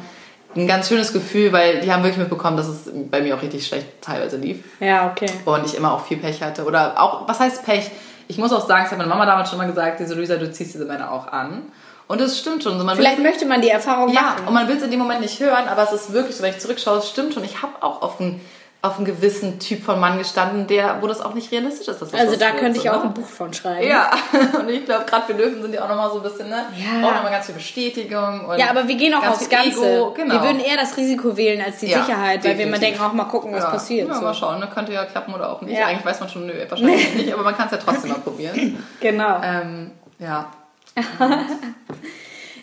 ein ganz schönes Gefühl, weil die haben wirklich mitbekommen, dass es bei mir auch richtig schlecht teilweise lief. Ja, okay. Und ich immer auch viel Pech hatte. Oder auch, was heißt Pech? Ich muss auch sagen, das hat meine Mama damals schon mal gesagt, diese Luisa, du ziehst diese Männer auch an. Und das stimmt schon. Man Vielleicht möchte man die Erfahrung ja, machen. Ja, und man will es in dem Moment nicht hören, aber es ist wirklich so, wenn ich zurückschaue, es stimmt schon. Ich habe auch auf ein auf einen gewissen Typ von Mann gestanden, der, wo das auch nicht realistisch ist. Dass das also da könnte ich so, auch ne? ein Buch von schreiben. Ja, und ich glaube, gerade für Löwen sind die auch nochmal so ein bisschen, ne? Ja. Auch nochmal ganz viel Bestätigung. Ja, aber wir gehen auch aufs Ganze. Genau. Wir würden eher das Risiko wählen als die ja, Sicherheit, weil wir immer denken, auch mal gucken, was ja. passiert. Ja, so. mal schauen, ne? könnte ja klappen oder auch nicht. Ja. Eigentlich weiß man schon, nö, wahrscheinlich nicht, aber man kann es ja trotzdem mal probieren. Genau. Ähm, ja.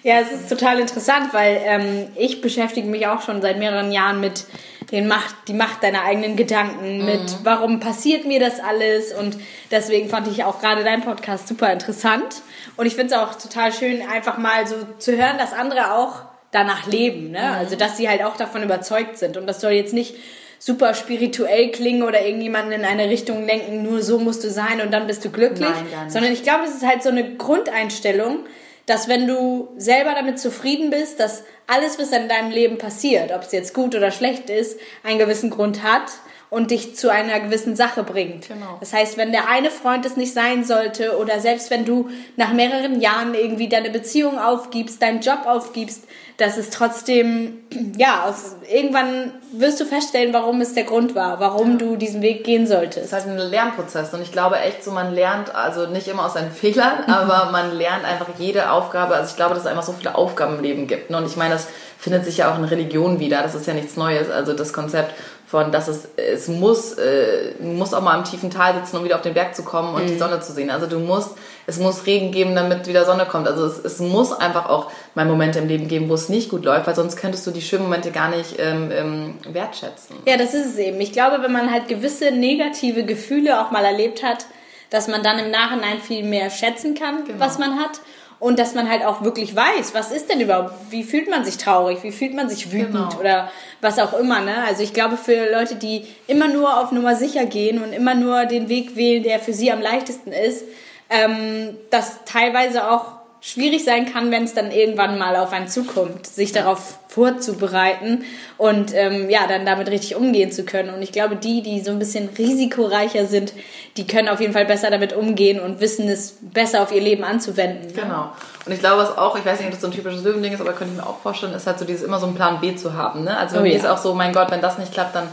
ja, es ist total interessant, weil ähm, ich beschäftige mich auch schon seit mehreren Jahren mit den Macht, die Macht deiner eigenen Gedanken, mhm. mit warum passiert mir das alles und deswegen fand ich auch gerade deinen Podcast super interessant und ich finde es auch total schön, einfach mal so zu hören, dass andere auch danach leben, ne? Mhm. also dass sie halt auch davon überzeugt sind und das soll jetzt nicht super spirituell klingen oder irgendjemanden in eine Richtung lenken, nur so musst du sein und dann bist du glücklich, Nein, sondern ich glaube, es ist halt so eine Grundeinstellung, dass wenn du selber damit zufrieden bist, dass alles, was in deinem Leben passiert, ob es jetzt gut oder schlecht ist, einen gewissen Grund hat und dich zu einer gewissen Sache bringt. Genau. Das heißt, wenn der eine Freund es nicht sein sollte oder selbst wenn du nach mehreren Jahren irgendwie deine Beziehung aufgibst, deinen Job aufgibst, dass es trotzdem, ja, aus, irgendwann wirst du feststellen, warum es der Grund war, warum du diesen Weg gehen solltest. Es ist halt ein Lernprozess und ich glaube echt so, man lernt, also nicht immer aus seinen Fehlern, aber man lernt einfach jede Aufgabe, also ich glaube, dass es einfach so viele Aufgaben im Leben gibt. Ne? Und ich meine, das findet sich ja auch in Religion wieder, das ist ja nichts Neues, also das Konzept von, dass es, es muss, äh, du musst auch mal im tiefen Tal sitzen, um wieder auf den Berg zu kommen und mhm. die Sonne zu sehen. Also du musst, es muss Regen geben, damit wieder Sonne kommt. Also es, es muss einfach auch mal Momente im Leben geben, wo es nicht gut läuft, weil sonst könntest du die schönen Momente gar nicht ähm, ähm, wertschätzen. Ja, das ist es eben. Ich glaube, wenn man halt gewisse negative Gefühle auch mal erlebt hat, dass man dann im Nachhinein viel mehr schätzen kann, genau. was man hat und dass man halt auch wirklich weiß, was ist denn überhaupt, wie fühlt man sich traurig, wie fühlt man sich wütend genau. oder was auch immer. Ne? Also ich glaube, für Leute, die immer nur auf Nummer sicher gehen und immer nur den Weg wählen, der für sie am leichtesten ist, ähm, dass teilweise auch schwierig sein kann, wenn es dann irgendwann mal auf einen zukommt, sich darauf vorzubereiten und ähm, ja, dann damit richtig umgehen zu können. Und ich glaube, die, die so ein bisschen risikoreicher sind, die können auf jeden Fall besser damit umgehen und wissen es besser auf ihr Leben anzuwenden. Genau. Und ich glaube, was auch, ich weiß nicht, ob das so ein typisches Löwending ist, aber könnte ich mir auch vorstellen, ist halt so dieses immer so einen Plan B zu haben. Ne? Also oh, mir ja. ist auch so, mein Gott, wenn das nicht klappt, dann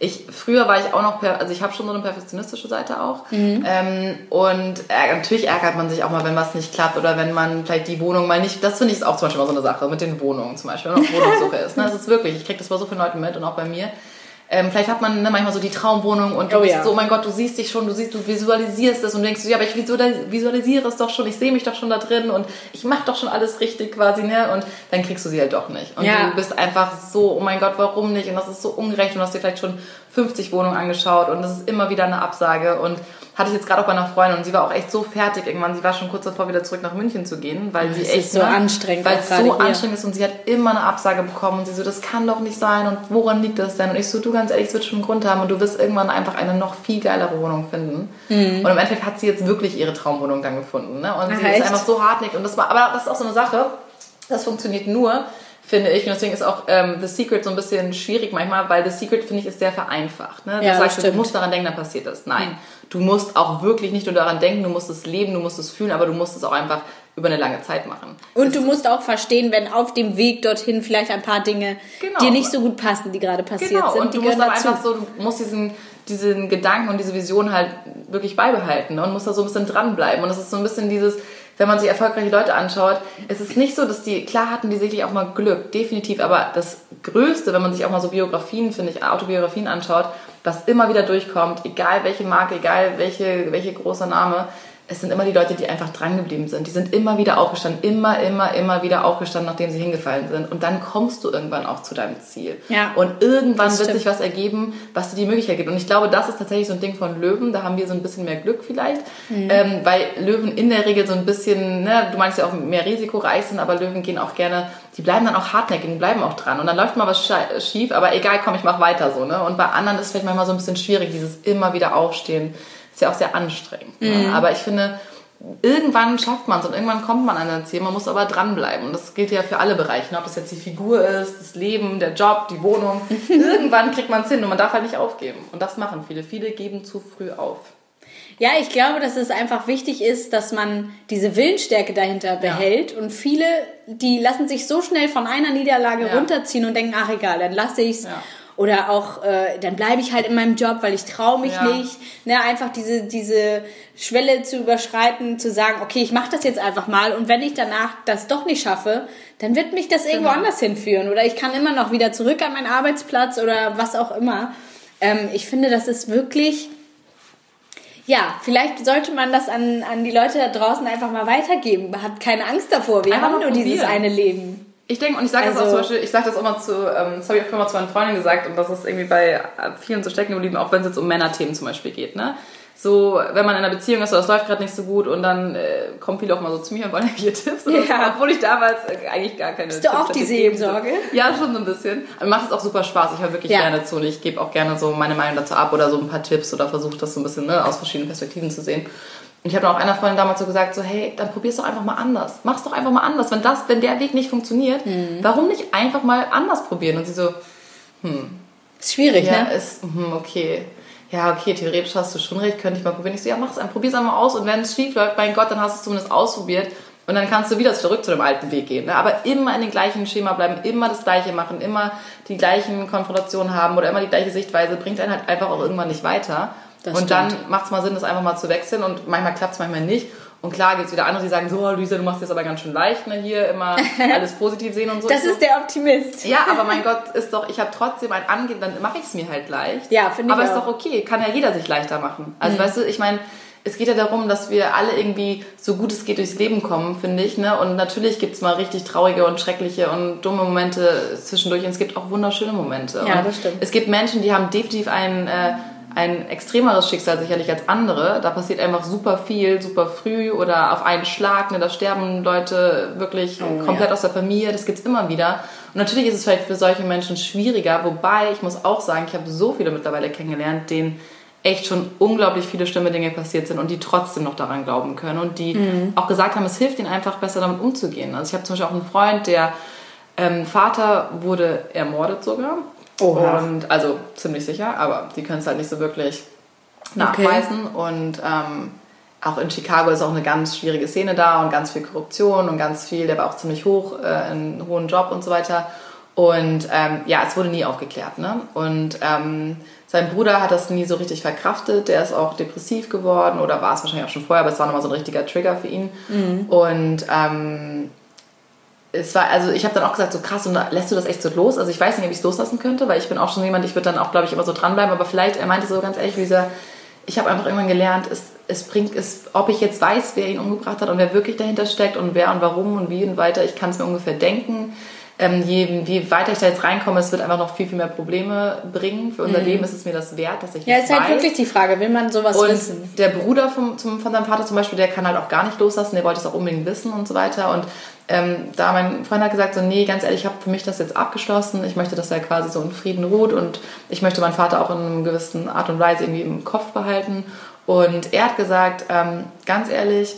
ich früher war ich auch noch, also ich habe schon so eine perfektionistische Seite auch. Mhm. Ähm, und äh, natürlich ärgert man sich auch mal, wenn was nicht klappt oder wenn man vielleicht die Wohnung mal nicht. Das finde ich auch zum Beispiel mal so eine Sache mit den Wohnungen zum Beispiel, wenn man auf Wohnungssuche ist. Ne? Das ist wirklich, ich kriege das bei so vielen Leuten mit und auch bei mir. Ähm, vielleicht hat man ne, manchmal so die Traumwohnung und du oh, bist ja. so, oh mein Gott, du siehst dich schon, du siehst, du visualisierst es und denkst so, ja, aber ich visualisiere es doch schon, ich sehe mich doch schon da drin und ich mache doch schon alles richtig quasi, ne? Und dann kriegst du sie halt doch nicht. Und ja. du bist einfach so, oh mein Gott, warum nicht? Und das ist so ungerecht und hast dir vielleicht schon 50 Wohnungen angeschaut und das ist immer wieder eine Absage und hatte ich jetzt gerade auch bei einer Freundin und sie war auch echt so fertig irgendwann. Sie war schon kurz davor, wieder zurück nach München zu gehen, weil sie echt so ne, anstrengend weil es so hier. anstrengend ist und sie hat immer eine Absage bekommen und sie so, das kann doch nicht sein und woran liegt das denn? Und ich so, du ganz ehrlich, es wird schon einen Grund haben und du wirst irgendwann einfach eine noch viel geilere Wohnung finden. Mhm. Und im Endeffekt hat sie jetzt wirklich ihre Traumwohnung dann gefunden. Ne? Und Ach, sie echt? ist einfach so hartnäckig und das war, aber das ist auch so eine Sache. Das funktioniert nur, finde ich. Und deswegen ist auch ähm, The Secret so ein bisschen schwierig manchmal, weil The Secret, finde ich, ist sehr vereinfacht. Ne? Ja, du sagst, du musst daran denken, dann passiert das. Nein, du musst auch wirklich nicht nur daran denken, du musst es leben, du musst es fühlen, aber du musst es auch einfach über eine lange Zeit machen. Und das du musst auch verstehen, wenn auf dem Weg dorthin vielleicht ein paar Dinge genau. dir nicht so gut passen, die gerade passiert genau. sind. Und du musst einfach so, du musst diesen, diesen Gedanken und diese Vision halt wirklich beibehalten und musst da so ein bisschen dranbleiben. Und es ist so ein bisschen dieses, wenn man sich erfolgreiche Leute anschaut, es ist nicht so, dass die, klar hatten die sicherlich auch mal Glück, definitiv, aber das Größte, wenn man sich auch mal so Biografien, finde ich, Autobiografien anschaut, was immer wieder durchkommt, egal welche Marke, egal welche, welche große Name, es sind immer die Leute, die einfach drangeblieben sind. Die sind immer wieder aufgestanden, immer, immer, immer wieder aufgestanden, nachdem sie hingefallen sind. Und dann kommst du irgendwann auch zu deinem Ziel. Ja, und irgendwann wird sich was ergeben, was dir die Möglichkeit gibt. Und ich glaube, das ist tatsächlich so ein Ding von Löwen. Da haben wir so ein bisschen mehr Glück vielleicht. Mhm. Ähm, weil Löwen in der Regel so ein bisschen, ne, du meinst ja auch mehr risikoreich sind, aber Löwen gehen auch gerne, die bleiben dann auch hartnäckig, die bleiben auch dran. Und dann läuft mal was schief, aber egal, komm, ich mach weiter so. Ne? Und bei anderen ist es vielleicht manchmal so ein bisschen schwierig, dieses immer wieder aufstehen ist ja auch sehr anstrengend. Ne? Mhm. Aber ich finde, irgendwann schafft man es und irgendwann kommt man an ein Ziel. Man muss aber dranbleiben. Und das gilt ja für alle Bereiche. Ob das jetzt die Figur ist, das Leben, der Job, die Wohnung. irgendwann kriegt man es hin und man darf halt nicht aufgeben. Und das machen viele. Viele geben zu früh auf. Ja, ich glaube, dass es einfach wichtig ist, dass man diese Willensstärke dahinter behält. Ja. Und viele, die lassen sich so schnell von einer Niederlage ja. runterziehen und denken, ach egal, dann lasse ich's. Ja. Oder auch, äh, dann bleibe ich halt in meinem Job, weil ich traue mich ja. nicht. Ne, einfach diese, diese Schwelle zu überschreiten, zu sagen, okay, ich mache das jetzt einfach mal und wenn ich danach das doch nicht schaffe, dann wird mich das irgendwo genau. anders hinführen. Oder ich kann immer noch wieder zurück an meinen Arbeitsplatz oder was auch immer. Ähm, ich finde, das ist wirklich ja, vielleicht sollte man das an, an die Leute da draußen einfach mal weitergeben. Hat keine Angst davor. Wir einfach haben nur dieses eine Leben. Ich denke, und ich sage also, das auch zum Beispiel, ich sage das auch mal zu, ähm, das habe ich auch immer zu meinen Freundinnen gesagt, und das ist irgendwie bei vielen so stecken geblieben, auch wenn es jetzt um Männerthemen zum Beispiel geht, ne? So, wenn man in einer Beziehung ist, oder es läuft gerade nicht so gut, und dann äh, kommen viele auch mal so zu mir und wollen irgendwelche Tipps, ja. so, obwohl ich damals äh, eigentlich gar keine Bist Tipps du auch die Seelsorge? Ja, schon so ein bisschen. Aber macht es auch super Spaß, ich höre wirklich ja. gerne zu, und ich gebe auch gerne so meine Meinung dazu ab, oder so ein paar Tipps, oder versuche das so ein bisschen ne, aus verschiedenen Perspektiven zu sehen. Und ich habe auch einer Freundin damals so gesagt, so hey, dann probier's doch einfach mal anders. Mach's doch einfach mal anders. Wenn das, wenn der Weg nicht funktioniert, mhm. warum nicht einfach mal anders probieren? Und sie so, hm, Ist schwierig, ja, ne? ist, hm, okay. Ja, okay, theoretisch hast du schon recht, könnte ich mal probieren. Ich so, ja, mach es probier's einmal aus und wenn es schief läuft, mein Gott, dann hast du es zumindest ausprobiert und dann kannst du wieder zurück zu dem alten Weg gehen. Ne? Aber immer in dem gleichen Schema bleiben, immer das Gleiche machen, immer die gleichen Konfrontationen haben oder immer die gleiche Sichtweise, bringt einen halt einfach auch irgendwann nicht weiter. Das und stimmt. dann macht es mal Sinn, das einfach mal zu wechseln und manchmal klappt es, manchmal nicht. Und klar gibt es wieder andere, die sagen, so, Luisa, du machst das aber ganz schön leicht, ne, hier immer alles positiv sehen und so. Das ist der Optimist. Ja, aber mein Gott, ist doch, ich habe trotzdem ein Angehen, dann mache ich es mir halt leicht. Ja, finde ich Aber ist doch okay, kann ja jeder sich leichter machen. Also mhm. weißt du, ich meine, es geht ja darum, dass wir alle irgendwie so gut es geht durchs Leben kommen, finde ich. Ne? Und natürlich gibt es mal richtig traurige und schreckliche und dumme Momente zwischendurch. Und es gibt auch wunderschöne Momente. Ja, und das stimmt. Es gibt Menschen, die haben definitiv einen... Äh, ein extremeres Schicksal sicherlich als andere. Da passiert einfach super viel, super früh oder auf einen Schlag. Ne, da sterben Leute wirklich oh, komplett ja. aus der Familie. Das gibt es immer wieder. Und natürlich ist es vielleicht für solche Menschen schwieriger. Wobei, ich muss auch sagen, ich habe so viele mittlerweile kennengelernt, denen echt schon unglaublich viele schlimme Dinge passiert sind und die trotzdem noch daran glauben können und die mhm. auch gesagt haben, es hilft ihnen einfach besser damit umzugehen. Also ich habe zum Beispiel auch einen Freund, der ähm, Vater wurde ermordet sogar Oha. Und also ziemlich sicher, aber die können es halt nicht so wirklich nachweisen. Okay. Und ähm, auch in Chicago ist auch eine ganz schwierige Szene da und ganz viel Korruption und ganz viel, der war auch ziemlich hoch, äh, einen hohen Job und so weiter. Und ähm, ja, es wurde nie aufgeklärt. Ne? Und ähm, sein Bruder hat das nie so richtig verkraftet. Der ist auch depressiv geworden oder war es wahrscheinlich auch schon vorher, aber es war nochmal so ein richtiger Trigger für ihn. Mhm. Und ähm, es war, also ich habe dann auch gesagt, so krass, und lässt du das echt so los? Also ich weiß nicht, ob ich es loslassen könnte, weil ich bin auch schon jemand, ich würde dann auch, glaube ich, immer so dranbleiben, aber vielleicht, er meinte so ganz ehrlich, Lisa, ich habe einfach irgendwann gelernt, es, es bringt es, ob ich jetzt weiß, wer ihn umgebracht hat und wer wirklich dahinter steckt und wer und warum und wie und weiter, ich kann es mir ungefähr denken. Ähm, je, je weiter ich da jetzt reinkomme, es wird einfach noch viel, viel mehr Probleme bringen. Für unser mhm. Leben ist es mir das wert, dass ich Ja, ist halt wirklich die Frage, will man sowas und wissen? Der Bruder vom, zum, von seinem Vater zum Beispiel, der kann halt auch gar nicht loslassen, der wollte es auch unbedingt wissen und so weiter. Und ähm, da mein Freund hat gesagt, so, nee, ganz ehrlich, ich habe für mich das jetzt abgeschlossen. Ich möchte, dass er quasi so in Frieden ruht und ich möchte meinen Vater auch in einer gewissen Art und Weise irgendwie im Kopf behalten. Und er hat gesagt, ähm, ganz ehrlich,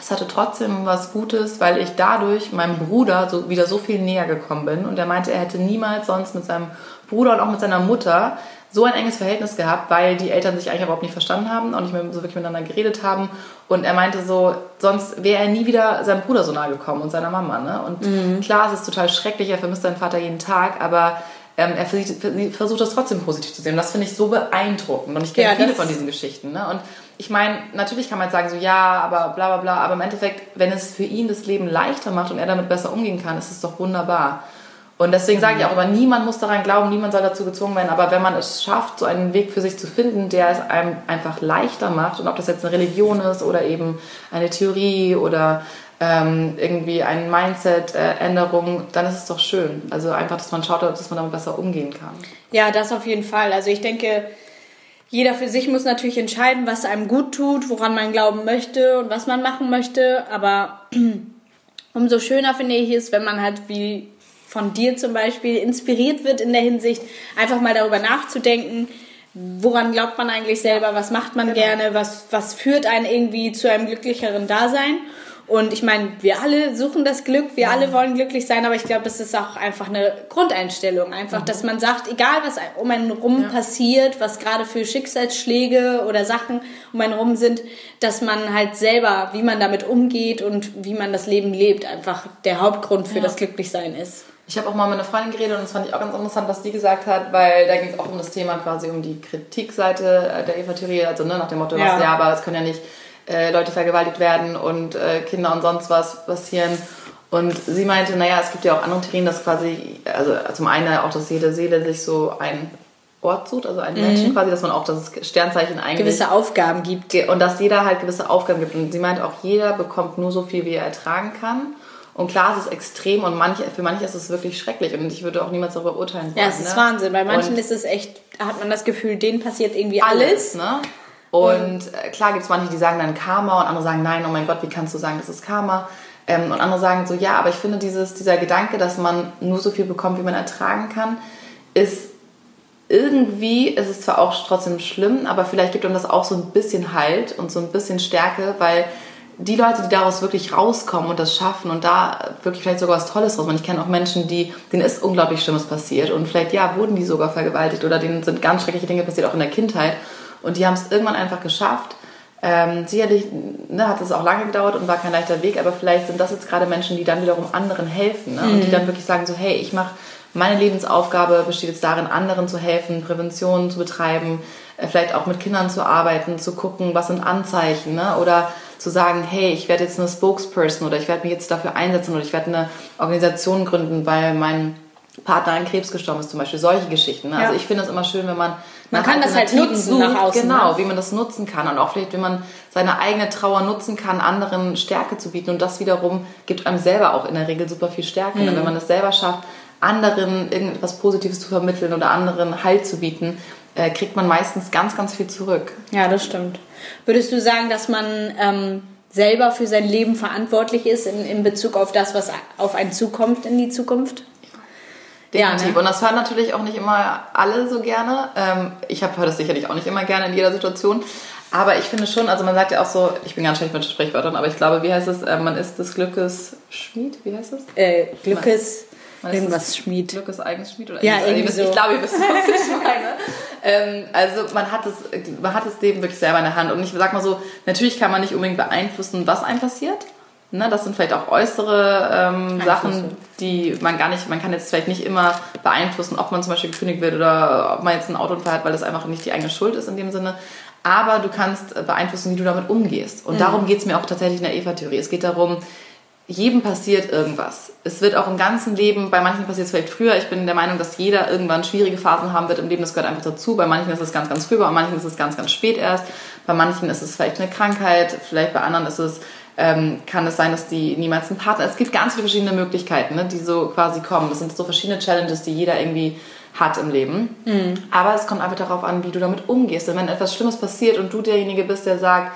es hatte trotzdem was Gutes, weil ich dadurch meinem Bruder so, wieder so viel näher gekommen bin. Und er meinte, er hätte niemals sonst mit seinem Bruder und auch mit seiner Mutter so ein enges Verhältnis gehabt, weil die Eltern sich eigentlich überhaupt nicht verstanden haben und nicht mehr so wirklich miteinander geredet haben. Und er meinte so, sonst wäre er nie wieder seinem Bruder so nahe gekommen und seiner Mama. Ne? Und mhm. klar, es ist total schrecklich, er vermisst seinen Vater jeden Tag, aber ähm, er versucht das trotzdem positiv zu sehen. Und das finde ich so beeindruckend. Und ich kenne ja, viele von diesen Geschichten. Ne? Und ich meine, natürlich kann man jetzt sagen, so ja, aber bla bla bla, aber im Endeffekt, wenn es für ihn das Leben leichter macht und er damit besser umgehen kann, ist es doch wunderbar. Und deswegen sage ich auch, aber niemand muss daran glauben, niemand soll dazu gezwungen werden. Aber wenn man es schafft, so einen Weg für sich zu finden, der es einem einfach leichter macht, und ob das jetzt eine Religion ist oder eben eine Theorie oder ähm, irgendwie eine Mindset-Änderung, dann ist es doch schön. Also einfach, dass man schaut, dass man damit besser umgehen kann. Ja, das auf jeden Fall. Also ich denke, jeder für sich muss natürlich entscheiden, was einem gut tut, woran man glauben möchte und was man machen möchte. Aber umso schöner finde ich es, wenn man halt wie von dir zum Beispiel inspiriert wird in der Hinsicht, einfach mal darüber nachzudenken, woran glaubt man eigentlich selber, was macht man genau. gerne, was, was führt einen irgendwie zu einem glücklicheren Dasein. Und ich meine, wir alle suchen das Glück, wir ja. alle wollen glücklich sein, aber ich glaube, es ist auch einfach eine Grundeinstellung. Einfach, mhm. dass man sagt, egal was um einen rum ja. passiert, was gerade für Schicksalsschläge oder Sachen um einen rum sind, dass man halt selber, wie man damit umgeht und wie man das Leben lebt, einfach der Hauptgrund für ja. das Glücklichsein ist. Ich habe auch mal mit einer Freundin geredet und das fand ich auch ganz interessant, was die gesagt hat, weil da ging es auch um das Thema quasi um die Kritikseite der Eva-Theorie, also ne, nach dem Motto, ja. Was, ja, aber es können ja nicht äh, Leute vergewaltigt werden und äh, Kinder und sonst was passieren. Und sie meinte, naja, es gibt ja auch andere Theorien, dass quasi, also zum einen auch, dass jede Seele sich so ein Ort sucht, also einen mhm. Menschen quasi, dass man auch das Sternzeichen eigentlich... Gewisse Aufgaben gibt. Und dass jeder halt gewisse Aufgaben gibt. Und sie meint auch, jeder bekommt nur so viel, wie er ertragen kann. Und klar, es ist extrem und manche, für manche ist es wirklich schrecklich und ich würde auch niemals darüber urteilen. Ja, es ist ne? Wahnsinn. Bei manchen und ist es echt, hat man das Gefühl, denen passiert irgendwie alles. alles ne? Und, und äh, klar gibt es manche, die sagen dann Karma und andere sagen, nein, oh mein Gott, wie kannst du sagen, das ist Karma? Ähm, und andere sagen so, ja, aber ich finde dieses, dieser Gedanke, dass man nur so viel bekommt, wie man ertragen kann, ist irgendwie, ist es zwar auch trotzdem schlimm, aber vielleicht gibt einem das auch so ein bisschen Halt und so ein bisschen Stärke, weil die Leute, die daraus wirklich rauskommen und das schaffen und da wirklich vielleicht sogar was Tolles draus machen. Ich kenne auch Menschen, die, denen ist unglaublich Schlimmes passiert und vielleicht, ja, wurden die sogar vergewaltigt oder denen sind ganz schreckliche Dinge passiert, auch in der Kindheit. Und die haben es irgendwann einfach geschafft. Ähm, sicherlich ne, hat es auch lange gedauert und war kein leichter Weg, aber vielleicht sind das jetzt gerade Menschen, die dann wiederum anderen helfen ne? und die mhm. dann wirklich sagen so, hey, ich mache meine Lebensaufgabe besteht jetzt darin, anderen zu helfen, Prävention zu betreiben, äh, vielleicht auch mit Kindern zu arbeiten, zu gucken, was sind Anzeichen ne? oder zu sagen, hey, ich werde jetzt eine Spokesperson oder ich werde mich jetzt dafür einsetzen oder ich werde eine Organisation gründen, weil mein Partner an Krebs gestorben ist, zum Beispiel solche Geschichten. Ne? Also ja. Also ich finde es immer schön, wenn man man kann das halt nutzen sucht, nach außen. Genau, ne? wie man das nutzen kann und auch vielleicht, wie man seine eigene Trauer nutzen kann, anderen Stärke zu bieten und das wiederum gibt einem selber auch in der Regel super viel Stärke. Mhm. Wenn man es selber schafft, anderen irgendetwas Positives zu vermitteln oder anderen Halt zu bieten, äh, kriegt man meistens ganz, ganz viel zurück. Ja, das stimmt. Würdest du sagen, dass man ähm, selber für sein Leben verantwortlich ist in, in Bezug auf das, was auf einen zukommt in die Zukunft? Definitiv. Ja, ne? Und das hören natürlich auch nicht immer alle so gerne. Ähm, ich höre das sicherlich auch nicht immer gerne in jeder Situation. Aber ich finde schon, also man sagt ja auch so, ich bin ganz schlecht mit Sprichwörtern, aber ich glaube, wie heißt es, äh, man ist des Glückes Schmied, wie heißt es? Äh, Glückes... Man Irgendwas Schmied. Glückes eigenes Schmied oder ja, irgendwie so. Ich glaube, ihr wisst, was ich meine. ähm, also man hat, das, man hat das Leben wirklich selber in der Hand. Und ich sag mal so, natürlich kann man nicht unbedingt beeinflussen, was einem passiert. Ne, das sind vielleicht auch äußere ähm, Sachen, die man gar nicht, man kann jetzt vielleicht nicht immer beeinflussen, ob man zum Beispiel gekündigt wird oder ob man jetzt einen Autounfall hat, weil das einfach nicht die eigene Schuld ist in dem Sinne. Aber du kannst beeinflussen, wie du damit umgehst. Und mhm. darum geht es mir auch tatsächlich in der Eva-Theorie. Es geht darum, jedem passiert irgendwas. Es wird auch im ganzen Leben, bei manchen passiert es vielleicht früher. Ich bin der Meinung, dass jeder irgendwann schwierige Phasen haben wird im Leben. Das gehört einfach dazu. Bei manchen ist es ganz, ganz früh, bei manchen ist es ganz, ganz spät erst. Bei manchen ist es vielleicht eine Krankheit, vielleicht bei anderen ist es, ähm, kann es sein, dass die niemals einen Partner. Es gibt ganz viele verschiedene Möglichkeiten, ne, die so quasi kommen. Das sind so verschiedene Challenges, die jeder irgendwie hat im Leben. Mhm. Aber es kommt einfach darauf an, wie du damit umgehst. Und wenn etwas Schlimmes passiert und du derjenige bist, der sagt,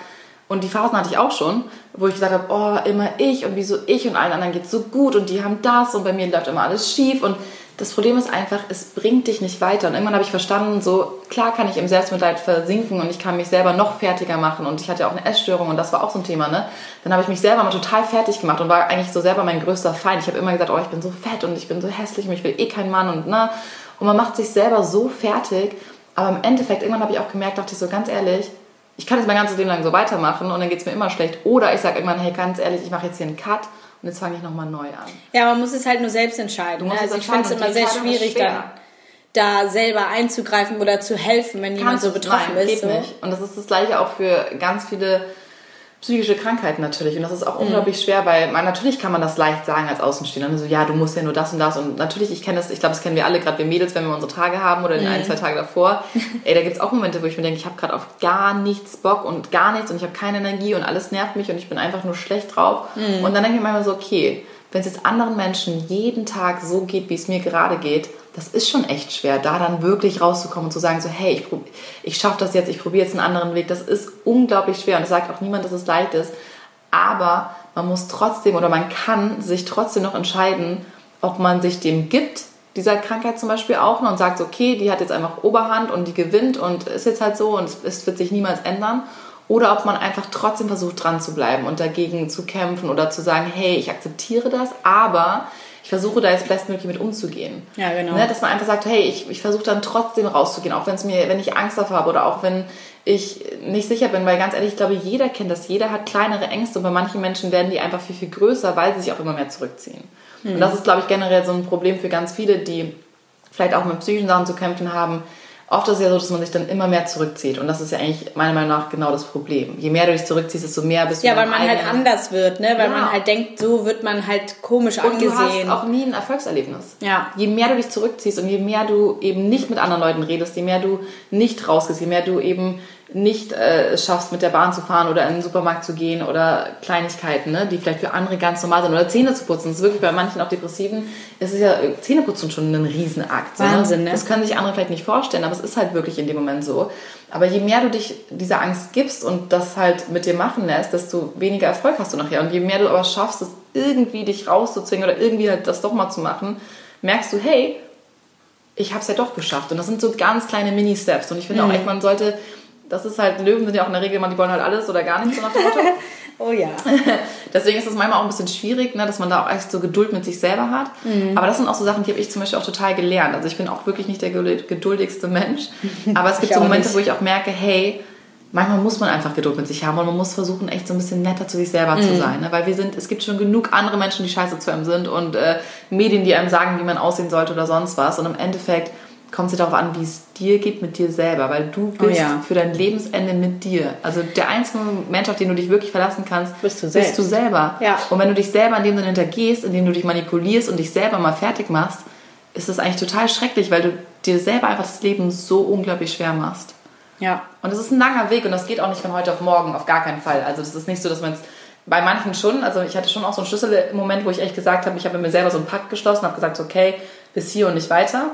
und die Phasen hatte ich auch schon, wo ich gesagt habe, oh, immer ich und wieso ich und allen anderen geht es so gut und die haben das und bei mir läuft immer alles schief und das Problem ist einfach, es bringt dich nicht weiter. Und irgendwann habe ich verstanden, so klar kann ich im Selbstmitleid versinken und ich kann mich selber noch fertiger machen. Und ich hatte ja auch eine Essstörung und das war auch so ein Thema, ne? Dann habe ich mich selber mal total fertig gemacht und war eigentlich so selber mein größter Feind. Ich habe immer gesagt, oh, ich bin so fett und ich bin so hässlich und ich will eh keinen Mann und ne? Und man macht sich selber so fertig. Aber im Endeffekt, irgendwann habe ich auch gemerkt, dachte ich so ganz ehrlich, ich kann jetzt mein ganzes Leben lang so weitermachen und dann geht es mir immer schlecht. Oder ich sage irgendwann, hey, ganz ehrlich, ich mache jetzt hier einen Cut und jetzt fange ich nochmal neu an. Ja, man muss es halt nur selbst entscheiden. Ne? Also ich finde es immer sehr schwierig, dann da selber einzugreifen oder zu helfen, wenn jemand so betroffen nein, ist. Geht so. nicht. Und das ist das gleiche auch für ganz viele psychische Krankheiten natürlich. Und das ist auch mhm. unglaublich schwer, weil man, natürlich kann man das leicht sagen als Außenstehender. So, ja, du musst ja nur das und das. Und natürlich, ich kenne das, ich glaube, das kennen wir alle, gerade wir Mädels, wenn wir unsere Tage haben oder in mhm. ein, zwei Tage davor. Ey, da gibt es auch Momente, wo ich mir denke, ich habe gerade auf gar nichts Bock und gar nichts und ich habe keine Energie und alles nervt mich und ich bin einfach nur schlecht drauf. Mhm. Und dann denke ich mir immer so, okay, wenn es jetzt anderen Menschen jeden Tag so geht, wie es mir gerade geht, das ist schon echt schwer, da dann wirklich rauszukommen und zu sagen, so, hey, ich, ich schaffe das jetzt, ich probiere jetzt einen anderen Weg. Das ist unglaublich schwer und es sagt auch niemand, dass es leicht ist. Aber man muss trotzdem oder man kann sich trotzdem noch entscheiden, ob man sich dem gibt, dieser Krankheit zum Beispiel auch, und sagt, okay, die hat jetzt einfach Oberhand und die gewinnt und ist jetzt halt so und es wird sich niemals ändern. Oder ob man einfach trotzdem versucht, dran zu bleiben und dagegen zu kämpfen oder zu sagen, hey, ich akzeptiere das, aber ich versuche da jetzt bestmöglich mit umzugehen. Ja, genau. Ne, dass man einfach sagt, hey, ich, ich versuche dann trotzdem rauszugehen, auch wenn es mir, wenn ich Angst davor habe oder auch wenn ich nicht sicher bin, weil ganz ehrlich, ich glaube, jeder kennt das, jeder hat kleinere Ängste und bei manchen Menschen werden die einfach viel, viel größer, weil sie sich auch immer mehr zurückziehen. Mhm. Und das ist, glaube ich, generell so ein Problem für ganz viele, die vielleicht auch mit psychischen Sachen zu kämpfen haben, oft ist es ja so, dass man sich dann immer mehr zurückzieht. Und das ist ja eigentlich meiner Meinung nach genau das Problem. Je mehr du dich zurückziehst, desto mehr bist du. Ja, weil man halt anders wird, ne? Weil ja. man halt denkt, so wird man halt komisch und angesehen. Du hast auch nie ein Erfolgserlebnis. Ja. Je mehr du dich zurückziehst und je mehr du eben nicht mit anderen Leuten redest, je mehr du nicht rausgehst, je mehr du eben nicht äh, schaffst, mit der Bahn zu fahren oder in den Supermarkt zu gehen oder Kleinigkeiten, ne, die vielleicht für andere ganz normal sind oder Zähne zu putzen. Das ist wirklich bei manchen auch Depressiven, ist es ja Zähneputzen schon ein Riesenakt. Wahnsinn, ne? Das können sich andere vielleicht nicht vorstellen, aber es ist halt wirklich in dem Moment so. Aber je mehr du dich dieser Angst gibst und das halt mit dir machen lässt, desto weniger Erfolg hast du nachher. Und je mehr du aber schaffst, es irgendwie dich rauszuzwingen oder irgendwie halt das doch mal zu machen, merkst du, hey, ich habe es ja doch geschafft. Und das sind so ganz kleine Mini-Steps. Und ich finde mhm. auch echt, man sollte Das ist halt, Löwen sind ja auch in der Regel immer, die wollen halt alles oder gar nichts, so nach dem Motto. oh ja. Deswegen ist es manchmal auch ein bisschen schwierig, ne, dass man da auch echt so Geduld mit sich selber hat. Mhm. Aber das sind auch so Sachen, die habe ich zum Beispiel auch total gelernt. Also ich bin auch wirklich nicht der geduldigste Mensch. Aber es gibt so Momente, nicht. wo ich auch merke, hey, manchmal muss man einfach Geduld mit sich haben und man muss versuchen, echt so ein bisschen netter zu sich selber mhm. zu sein. Ne? Weil wir sind, es gibt schon genug andere Menschen, die scheiße zu einem sind und äh, Medien, die einem sagen, wie man aussehen sollte oder sonst was. Und im Endeffekt kommt es darauf an, wie es dir geht mit dir selber, weil du oh bist oh ja. für dein Lebensende mit dir. Also der einzige Mensch, auf den du dich wirklich verlassen kannst, bist du, selbst. Bist du selber. Ja. Und wenn du dich selber in dem Sinne hintergehst, indem du dich manipulierst und dich selber mal fertig machst, ist das eigentlich total schrecklich, weil du dir selber einfach das Leben so unglaublich schwer machst. Ja. Und es ist ein langer Weg und das geht auch nicht von heute auf morgen, auf gar keinen Fall. Also das ist nicht so, dass man es bei manchen schon, also ich hatte schon auch so einen Schlüsselmoment, wo ich echt gesagt habe, ich habe mir selber so einen Pakt geschlossen, habe gesagt, okay, bis hier und nicht weiter.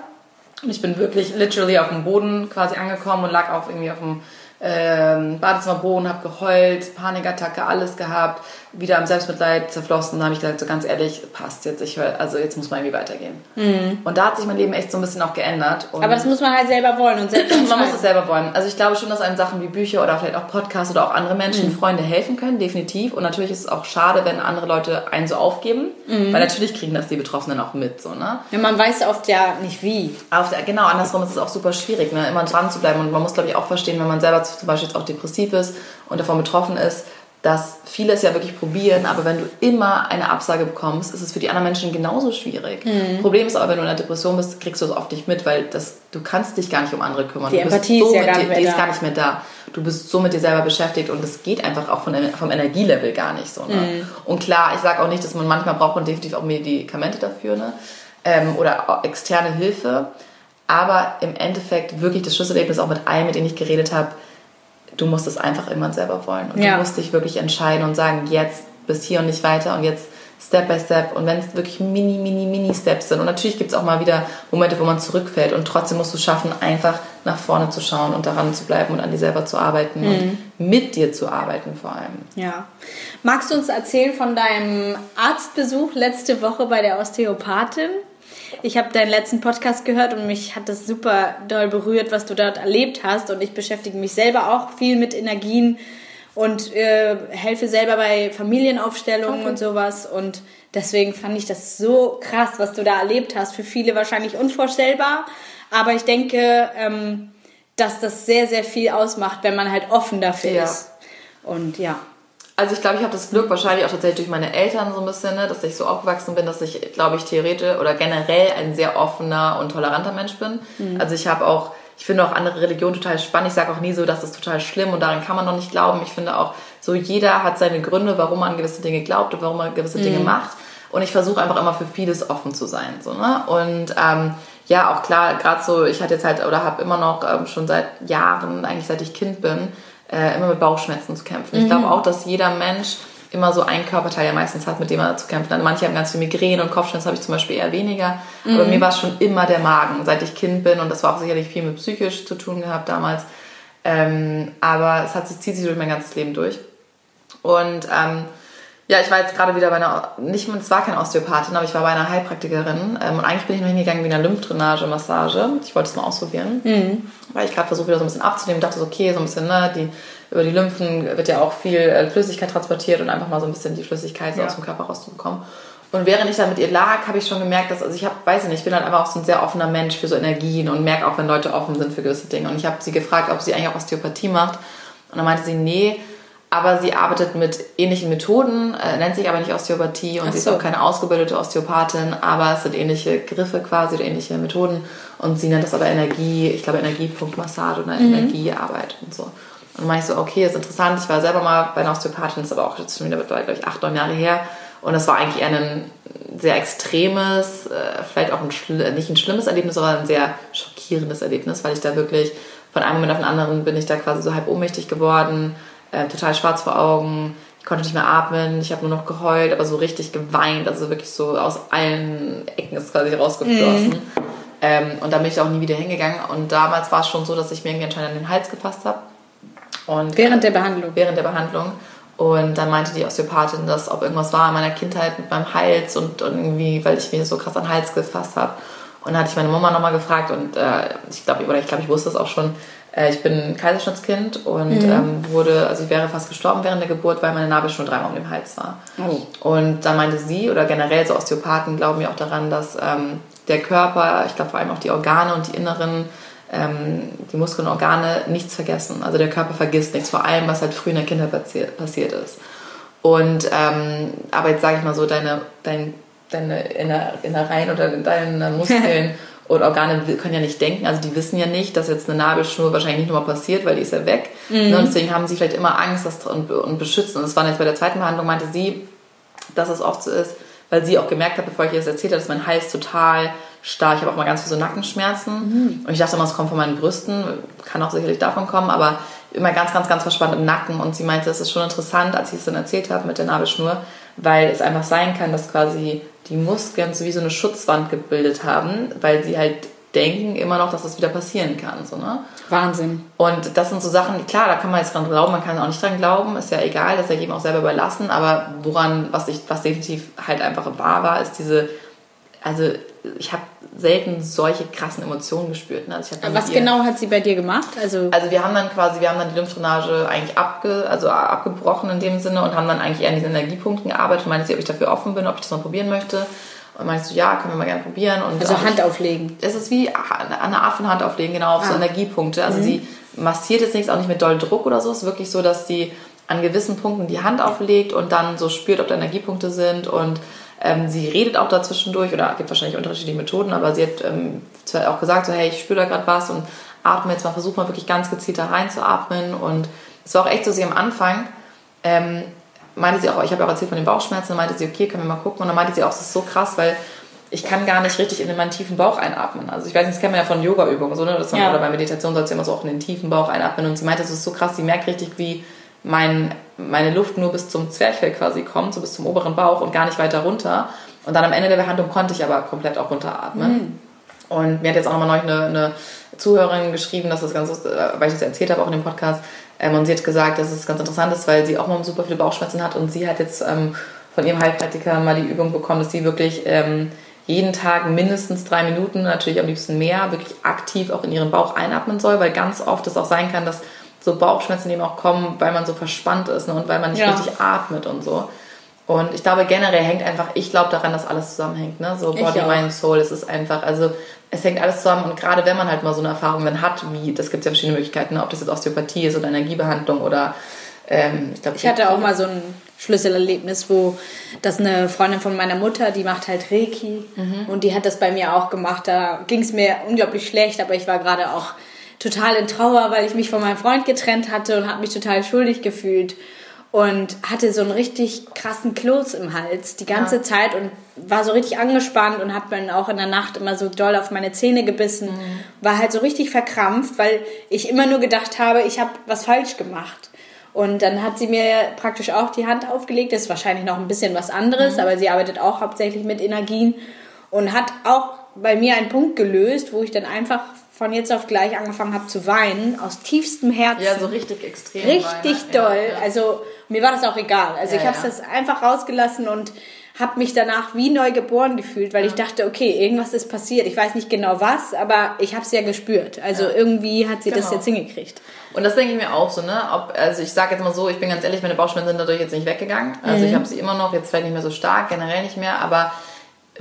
Und ich bin wirklich literally auf dem Boden quasi angekommen und lag auch irgendwie auf dem ähm, Badezimmerboden, habe geheult, Panikattacke, alles gehabt, wieder am Selbstmitleid zerflossen. Da habe ich gesagt, so ganz ehrlich, passt jetzt, ich höre, also jetzt muss man irgendwie weitergehen. Mhm. Und da hat sich mein Leben echt so ein bisschen auch geändert. Aber das muss man halt selber wollen und selbst Man muss es selber wollen. Also ich glaube schon, dass einem Sachen wie Bücher oder vielleicht auch Podcasts oder auch andere Menschen, mhm. Freunde helfen können, definitiv. Und natürlich ist es auch schade, wenn andere Leute einen so aufgeben, mhm. weil natürlich kriegen das die Betroffenen auch mit, so, ne? Ja, man weiß oft ja nicht wie. Auf, genau, andersrum ist es auch super schwierig, ne? Immer dran zu bleiben. Und man muss, glaube ich, auch verstehen, wenn man selber zum Beispiel jetzt auch depressiv ist und davon betroffen ist, dass viele es ja wirklich probieren, aber wenn du immer eine Absage bekommst, ist es für die anderen Menschen genauso schwierig. Mhm. Problem ist aber, wenn du in einer Depression bist, kriegst du es oft nicht mit, weil das, du kannst dich gar nicht um andere kümmern. Die du Empathie so ist ja gar nicht mehr die da. ist gar nicht mehr da. Du bist so mit dir selber beschäftigt und es geht einfach auch von, vom Energielevel gar nicht so. Ne? Mhm. Und klar, ich sage auch nicht, dass man manchmal braucht man definitiv auch Medikamente dafür ne? Ähm, oder externe Hilfe. Aber im Endeffekt wirklich das Schlüsselerlebnis auch mit allen, mit denen ich geredet habe, du musst es einfach immer selber wollen. Und ja. du musst dich wirklich entscheiden und sagen, jetzt bis hier und nicht weiter und jetzt Step by Step. Und wenn es wirklich mini, mini, mini Steps sind. Und natürlich gibt es auch mal wieder Momente, wo man zurückfällt. Und trotzdem musst du schaffen, einfach nach vorne zu schauen und daran zu bleiben und an dir selber zu arbeiten mhm. und mit dir zu arbeiten vor allem. Ja. Magst du uns erzählen von deinem Arztbesuch letzte Woche bei der Osteopathin? Ich habe deinen letzten Podcast gehört und mich hat das super doll berührt, was du dort erlebt hast. Und ich beschäftige mich selber auch viel mit Energien und äh, helfe selber bei Familienaufstellungen okay. und sowas. Und deswegen fand ich das so krass, was du da erlebt hast. Für viele wahrscheinlich unvorstellbar. Aber ich denke, ähm, dass das sehr, sehr viel ausmacht, wenn man halt offen dafür ja. ist. Und ja also ich glaube, ich habe das Glück wahrscheinlich auch tatsächlich durch meine Eltern so ein bisschen, ne, dass ich so aufgewachsen bin, dass ich, glaube ich, theoretisch oder generell ein sehr offener und toleranter Mensch bin. Mhm. Also ich habe auch, ich finde auch andere Religionen total spannend. Ich sage auch nie so, das ist total schlimm und daran kann man noch nicht glauben. Ich finde auch, so jeder hat seine Gründe, warum man gewisse Dinge glaubt und warum man gewisse mhm. Dinge macht. Und ich versuche einfach immer für vieles offen zu sein. So, ne? Und ähm, ja, auch klar, gerade so, ich hatte jetzt halt oder habe immer noch ähm, schon seit Jahren, eigentlich seit ich Kind bin, äh, immer mit Bauchschmerzen zu kämpfen. Mhm. Ich glaube auch, dass jeder Mensch immer so ein Körperteil ja meistens hat, mit dem er zu kämpfen hat. Manche haben ganz viel Migräne und Kopfschmerzen habe ich zum Beispiel eher weniger. Mhm. Aber mir war es schon immer der Magen, seit ich Kind bin. Und das war auch sicherlich viel mit psychisch zu tun gehabt damals. Ähm, aber es hat, zieht sich durch mein ganzes Leben durch. Und ähm, ja, ich war jetzt gerade wieder bei einer, nicht, es war keine Osteopathin, aber ich war bei einer Heilpraktikerin. Ähm, und eigentlich bin ich nur hingegangen wie eine Lymphdrainage-Massage. Ich wollte es mal ausprobieren, mhm. weil ich gerade versuche, wieder so ein bisschen abzunehmen. Dachte so, okay, so ein bisschen, ne, die, über die Lymphen wird ja auch viel äh, Flüssigkeit transportiert und einfach mal so ein bisschen die Flüssigkeit so ja. aus dem Körper rauszubekommen. Und während ich da mit ihr lag, habe ich schon gemerkt, dass, also ich habe, weiß ich nicht, ich bin halt einfach auch so ein sehr offener Mensch für so Energien und merke auch, wenn Leute offen sind für gewisse Dinge. Und ich habe sie gefragt, ob sie eigentlich auch Osteopathie macht. Und dann meinte sie, nee, aber sie arbeitet mit ähnlichen Methoden, äh, nennt sich aber nicht Osteopathie und so. sie ist auch keine ausgebildete Osteopathin, aber es sind ähnliche Griffe quasi oder ähnliche Methoden und sie nennt das aber Energie, ich glaube Energiepunktmassage oder mhm. Energiearbeit und so. Und dann ich so, okay, ist interessant, ich war selber mal bei einer Osteopathin, das ist aber auch jetzt schon wieder, glaube ich, acht, neun Jahre her und das war eigentlich eher ein sehr extremes, äh, vielleicht auch ein, nicht ein schlimmes Erlebnis, aber ein sehr schockierendes Erlebnis, weil ich da wirklich von einem Moment auf den anderen bin ich da quasi so halb ohnmächtig geworden, äh, total schwarz vor Augen. Ich konnte nicht mehr atmen, ich habe nur noch geheult, aber so richtig geweint, also wirklich so aus allen Ecken ist quasi rausgeflossen. Mhm. Ähm, und da bin ich auch nie wieder hingegangen. Und damals war es schon so, dass ich mir irgendwie anscheinend an den Hals gefasst habe. Und, während der Behandlung? Während der Behandlung. Und dann meinte die Osteopathin, dass ob irgendwas war in meiner Kindheit mit meinem Hals und irgendwie, weil ich mir so krass an den Hals gefasst habe. Und dann hatte ich meine Mama nochmal gefragt und äh, ich glaube, oder ich glaube, ich wusste es auch schon, Äh, ich bin Kaiserschnittskind und mhm. ähm, wurde, also ich wäre fast gestorben während der Geburt, weil meine Nabelschnur dreimal um den Hals war. Oh. Und dann meinte sie, oder generell so Osteopathen glauben ja auch daran, dass ähm, der Körper, ich glaube vor allem auch die Organe und die inneren, ähm, die Muskeln und Organe nichts vergessen. Also der Körper vergisst nichts, vor allem was halt früh in der Kindheit passiert, passiert ist. Und ähm, aber jetzt sage ich mal so, deine, dein, deine Innereien oder deine Muskeln und Organe können ja nicht denken, also die wissen ja nicht, dass jetzt eine Nabelschnur wahrscheinlich nicht nochmal passiert, weil die ist ja weg. Mhm. Und deswegen haben sie vielleicht immer Angst dass, und, und beschützen. Und das war jetzt bei der zweiten Behandlung, meinte sie, dass es oft so ist, weil sie auch gemerkt hat, bevor ich ihr das erzählt habe, dass mein Hals total stark, ich habe auch mal ganz viel so Nackenschmerzen. Mhm. Und ich dachte immer, es kommt von meinen Brüsten, kann auch sicherlich davon kommen, aber immer ganz, ganz, ganz verspannt im Nacken. Und sie meinte, es ist schon interessant, als ich es dann erzählt habe mit der Nabelschnur, weil es einfach sein kann, dass quasi die Muskeln so wie so eine Schutzwand gebildet haben, weil sie halt denken immer noch, dass das wieder passieren kann. So, ne? Wahnsinn. Und das sind so Sachen, klar, da kann man jetzt dran glauben, man kann auch nicht dran glauben, ist ja egal, das ist ja jedem auch selber überlassen, aber woran, was ich, was definitiv halt einfach wahr war, ist diese, also ich habe selten solche krassen Emotionen gespürt. Ne? Also Was genau hat sie bei dir gemacht? Also, also wir haben dann quasi, wir haben dann die Lymphdrainage eigentlich abge, also abgebrochen in dem Sinne und haben dann eigentlich eher an diesen Energiepunkten gearbeitet. Meinte sie, ob ich dafür offen bin, ob ich das mal probieren möchte. Und meinst du, ja, können wir mal gerne probieren. Und also Hand auflegen. Es ist wie eine Art von Hand auflegen, genau, auf ah. so Energiepunkte. Also mhm. sie massiert jetzt nichts, auch nicht mit doll Druck oder so. Es ist wirklich so, dass sie an gewissen Punkten die Hand auflegt und dann so spürt, ob da Energiepunkte sind und ähm, sie redet auch dazwischendurch oder gibt wahrscheinlich unterschiedliche Methoden, aber sie hat ähm, zwar auch gesagt, so hey, ich spüre da gerade was und atme jetzt mal, versuche mal wirklich ganz gezielt da reinzuatmen. Und es war auch echt so, sie am Anfang ähm, meinte sie auch, ich habe auch erzählt von den Bauchschmerzen, dann meinte sie, okay, können wir mal gucken. Und dann meinte sie auch, es ist so krass, weil ich kann gar nicht richtig in meinen tiefen Bauch einatmen. Also ich weiß nicht, das kennt man ja von Yoga-Übungen, so, ne? Dass man, ja. oder bei Meditation sollst du immer so auch in den tiefen Bauch einatmen. Und sie meinte, es ist so krass, sie merkt richtig, wie mein, meine Luft nur bis zum Zwerchfell quasi kommt, so bis zum oberen Bauch und gar nicht weiter runter. Und dann am Ende der Behandlung konnte ich aber komplett auch runteratmen. Mhm. Und mir hat jetzt auch nochmal neulich eine, eine Zuhörerin geschrieben, dass das ganz, äh, weil ich das erzählt habe auch in dem Podcast, ähm, und sie hat gesagt, dass es ganz interessant ist, weil sie auch mal super viele Bauchschmerzen hat und sie hat jetzt ähm, von ihrem Heilpraktiker mal die Übung bekommen, dass sie wirklich ähm, jeden Tag mindestens drei Minuten, natürlich am liebsten mehr, wirklich aktiv auch in ihren Bauch einatmen soll, weil ganz oft es auch sein kann, dass so Bauchschmerzen eben auch kommen, weil man so verspannt ist ne, und weil man nicht ja. richtig atmet und so. Und ich glaube, generell hängt einfach, ich glaube daran, dass alles zusammenhängt. Ne? So Body, Mind, Soul, es ist einfach, also es hängt alles zusammen. Und gerade wenn man halt mal so eine Erfahrung dann hat, wie, das gibt es ja verschiedene Möglichkeiten, ne? ob das jetzt Osteopathie ist oder Energiebehandlung oder ähm, ich glaube, ich hatte auch mal so ein Schlüsselerlebnis, wo das eine Freundin von meiner Mutter, die macht halt Reiki mhm. und die hat das bei mir auch gemacht. Da ging es mir unglaublich schlecht, aber ich war gerade auch total in Trauer, weil ich mich von meinem Freund getrennt hatte und habe mich total schuldig gefühlt und hatte so einen richtig krassen Kloß im Hals die ganze ja. Zeit und war so richtig angespannt und hat dann auch in der Nacht immer so doll auf meine Zähne gebissen, mhm. war halt so richtig verkrampft, weil ich immer nur gedacht habe, ich habe was falsch gemacht. Und dann hat sie mir praktisch auch die Hand aufgelegt, das ist wahrscheinlich noch ein bisschen was anderes, mhm. aber sie arbeitet auch hauptsächlich mit Energien und hat auch bei mir einen Punkt gelöst, wo ich dann einfach von jetzt auf gleich angefangen habe zu weinen, aus tiefstem Herzen. Ja, so richtig extrem. Richtig weinen. doll. Ja, ja. Also mir war das auch egal. Also ja, ich habe es das einfach rausgelassen und habe mich danach wie neu geboren gefühlt, weil ich dachte, okay, irgendwas ist passiert. Ich weiß nicht genau was, aber ich habe es ja gespürt. Also irgendwie hat sie genau. das jetzt hingekriegt. Und das denke ich mir auch so, ne? Ob, also ich sage jetzt mal so, ich bin ganz ehrlich, meine Bauchschmerzen sind dadurch jetzt nicht weggegangen. Also mhm. ich habe sie immer noch, jetzt vielleicht nicht mehr so stark, generell nicht mehr, aber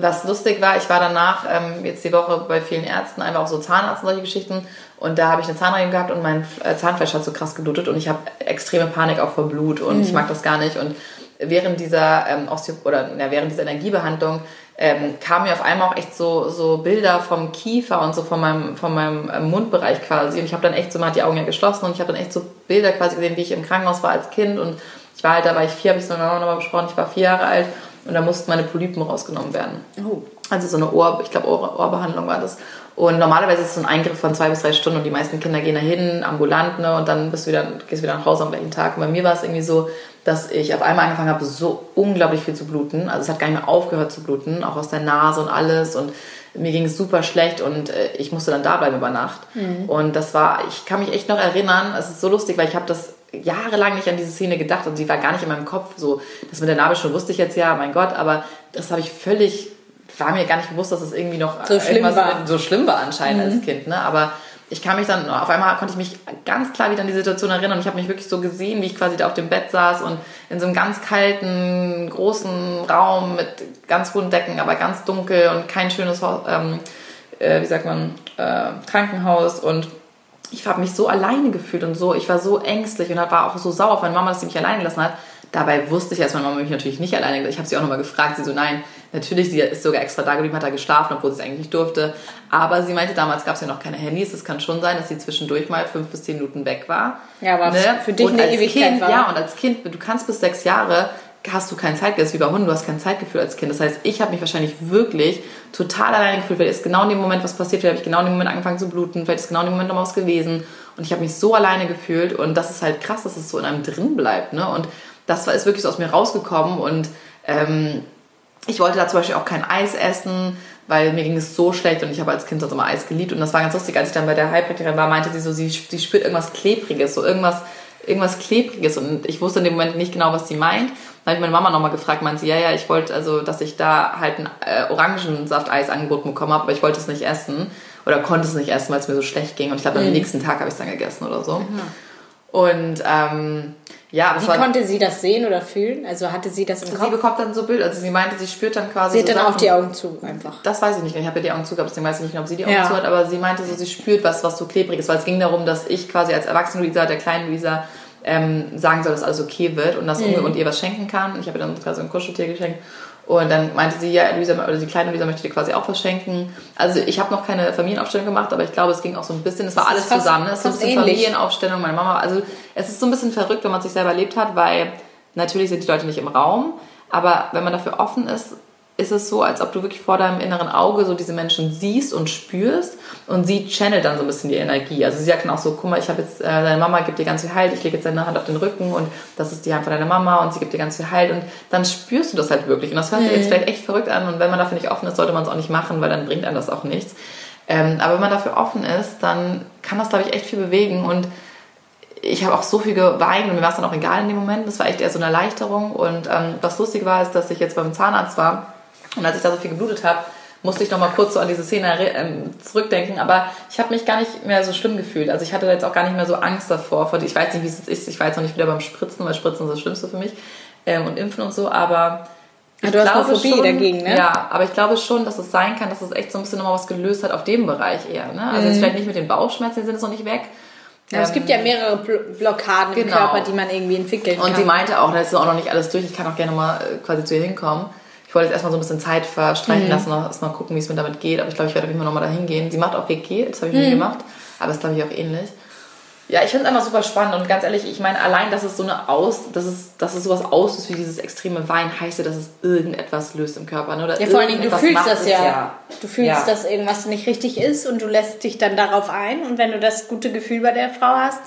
was lustig war, ich war danach ähm, jetzt die Woche bei vielen Ärzten, einfach auch so Zahnarzt und solche Geschichten. Und da habe ich eine Zahnreinigung gehabt und mein äh, Zahnfleisch hat so krass geblutet und ich habe extreme Panik auch vor Blut und mhm. ich mag das gar nicht. Und während dieser ähm, Osteo oder ja, während dieser Energiebehandlung ähm, kamen mir auf einmal auch echt so, so Bilder vom Kiefer und so von meinem, von meinem äh, Mundbereich quasi. Und ich habe dann echt so, man hat die Augen ja geschlossen und ich habe dann echt so Bilder quasi gesehen, wie ich im Krankenhaus war als Kind. Und ich war halt, da war ich vier, habe ich es mit meiner Mama nochmal besprochen, ich war vier Jahre alt und da mussten meine Polypen rausgenommen werden. Oh. Also so eine Ohr, ich glaube Ohr, Ohrbehandlung war das. Und normalerweise ist es so ein Eingriff von zwei bis drei Stunden und die meisten Kinder gehen da hin, ambulant, ne, und dann bist du wieder, gehst du wieder nach Hause am gleichen Tag. Und bei mir war es irgendwie so, dass ich auf einmal angefangen habe, so unglaublich viel zu bluten. Also es hat gar nicht mehr aufgehört zu bluten, auch aus der Nase und alles. Und mir ging es super schlecht und äh, ich musste dann da bleiben über Nacht. Mhm. Und das war, ich kann mich echt noch erinnern, es ist so lustig, weil ich habe das jahrelang nicht an diese Szene gedacht und sie war gar nicht in meinem Kopf. So, das mit der Narbe schon wusste ich jetzt ja, mein Gott, aber das habe ich völlig, war mir gar nicht bewusst, dass es das irgendwie noch so schlimm war. so schlimm war anscheinend mhm. als Kind. Ne? Aber ich kann mich dann, auf einmal konnte ich mich ganz klar wieder an die Situation erinnern und ich habe mich wirklich so gesehen, wie ich quasi da auf dem Bett saß und in so einem ganz kalten, großen Raum mit ganz hohen Decken, aber ganz dunkel und kein schönes, ähm, äh, wie sagt man, äh, Krankenhaus und ich habe mich so alleine gefühlt und so, ich war so ängstlich und war auch so sauer auf meine Mama, dass sie mich alleine gelassen hat. Dabei wusste ich, dass meine Mama mich natürlich nicht alleine Ich habe sie auch nochmal gefragt. Sie so, nein, natürlich, sie ist sogar extra da geblieben, hat da geschlafen, obwohl sie es eigentlich nicht durfte. Aber sie meinte, damals gab es ja noch keine Handys. Es kann schon sein, dass sie zwischendurch mal fünf bis zehn Minuten weg war. Ja, aber ne? für dich und eine Ewigkeit kind, war. Ja, und als Kind, du kannst bis sechs Jahre hast du kein Zeitgefühl, das ist wie bei Hunden, du hast kein Zeitgefühl als Kind. Das heißt, ich habe mich wahrscheinlich wirklich total alleine gefühlt, weil ist genau in dem Moment was passiert, vielleicht habe ich genau in dem Moment angefangen zu bluten, vielleicht ist genau in dem Moment noch was gewesen und ich habe mich so alleine gefühlt und das ist halt krass, dass es so in einem drin bleibt, ne? Und das ist wirklich so aus mir rausgekommen und ähm, ich wollte da zum Beispiel auch kein Eis essen, weil mir ging es so schlecht und ich habe als Kind sonst immer Eis geliebt und das war ganz lustig, als ich dann bei der Heilpraktikerin war, meinte sie so, sie, sie spürt irgendwas Klebriges, so irgendwas irgendwas Klebriges und ich wusste in dem Moment nicht genau, was sie meint. Dann habe ich meine Mama nochmal gefragt, meinte sie, ja, ja, ich wollte, also, dass ich da halt ein äh, Orangensaft-Eis angeboten bekommen habe, aber ich wollte es nicht essen oder konnte es nicht essen, weil es mir so schlecht ging und ich glaube, mhm. am nächsten Tag habe ich es dann gegessen oder so. Mhm. Und ähm, ja, Wie konnte sie das sehen oder fühlen? Also hatte sie das im sie Kopf? Sie bekommt dann so Bild, also sie meinte, sie spürt dann quasi. Sie hat so dann auch die Augen zu, einfach. Das weiß ich nicht. Ich habe ja die Augen zu gehabt, deswegen weiß ich nicht, ob sie die Augen ja. zu hat, aber sie meinte so, sie spürt was, was so klebrig ist, weil es ging darum, dass ich quasi als erwachsene Luisa, der kleinen Luisa, ähm, sagen soll, dass alles okay wird und, das mhm. und ihr was schenken kann. Ich habe ihr dann quasi ein Kuscheltier geschenkt. Und dann meinte sie, ja, Luisa, oder die kleine Luisa möchte dir quasi auch was schenken. Also ich habe noch keine Familienaufstellung gemacht, aber ich glaube, es ging auch so ein bisschen, es war alles fast, zusammen. Ne? Es ist so ein bisschen ähnlich. Familienaufstellung, meine Mama. Also es ist so ein bisschen verrückt, wenn man sich selber erlebt hat, weil natürlich sind die Leute nicht im Raum, aber wenn man dafür offen ist, ist es so, als ob du wirklich vor deinem inneren Auge so diese Menschen siehst und spürst und sie channelt dann so ein bisschen die Energie. Also sie sagt dann auch so, guck mal, ich habe jetzt, äh, deine Mama gibt dir ganz viel Halt, ich lege jetzt deine Hand auf den Rücken und das ist die Hand von deiner Mama und sie gibt dir ganz viel Halt und dann spürst du das halt wirklich. Und das hört sich jetzt mhm. vielleicht echt verrückt an und wenn man dafür nicht offen ist, sollte man es auch nicht machen, weil dann bringt einem das auch nichts. Ähm, aber wenn man dafür offen ist, dann kann das, glaube ich, echt viel bewegen und ich habe auch so viel geweint und mir war es dann auch egal in dem Moment. Das war echt eher so eine Erleichterung. Und ähm, was lustig war, ist, dass ich jetzt beim Zahnarzt war und als ich da so viel geblutet habe, musste ich noch mal kurz so an diese Szene ähm, zurückdenken. Aber ich habe mich gar nicht mehr so schlimm gefühlt. Also ich hatte jetzt auch gar nicht mehr so Angst davor. Ich weiß nicht, wie es ist. Ich war jetzt noch nicht wieder beim Spritzen, weil Spritzen ist das Schlimmste für mich. Ähm, und Impfen und so. Aber ich du hast eine Phobie schon, dagegen, ne? Ja, aber ich glaube schon, dass es sein kann, dass es echt so ein bisschen nochmal was gelöst hat auf dem Bereich eher. Ne? Also mhm. jetzt vielleicht nicht mit den Bauchschmerzen, die sind jetzt noch nicht weg. Ja, ähm, es gibt ja mehrere Blockaden genau. im Körper, die man irgendwie entwickeln kann. Und sie meinte auch, da ist auch noch nicht alles durch, ich kann auch gerne mal äh, quasi zu ihr hinkommen ich wollte jetzt erstmal so ein bisschen Zeit verstreichen mhm. lassen, erstmal gucken, wie es mir damit geht. Aber ich glaube, ich werde auf jeden Fall nochmal da hingehen. Sie macht auch Reiki, das habe ich mhm. nie gemacht. Aber ist, glaube ich, auch ähnlich. Ja, ich finde es einfach super spannend und ganz ehrlich, ich meine, allein, dass es so eine Aus, dass es, dass es sowas auslöst wie dieses extreme Wein, heißt ja, dass es irgendetwas löst im Körper. Ne? Oder ja, vor allen Dingen, du fühlst das ja. ja. Du fühlst, ja. dass irgendwas nicht richtig ist und du lässt dich dann darauf ein und wenn du das gute Gefühl bei der Frau hast,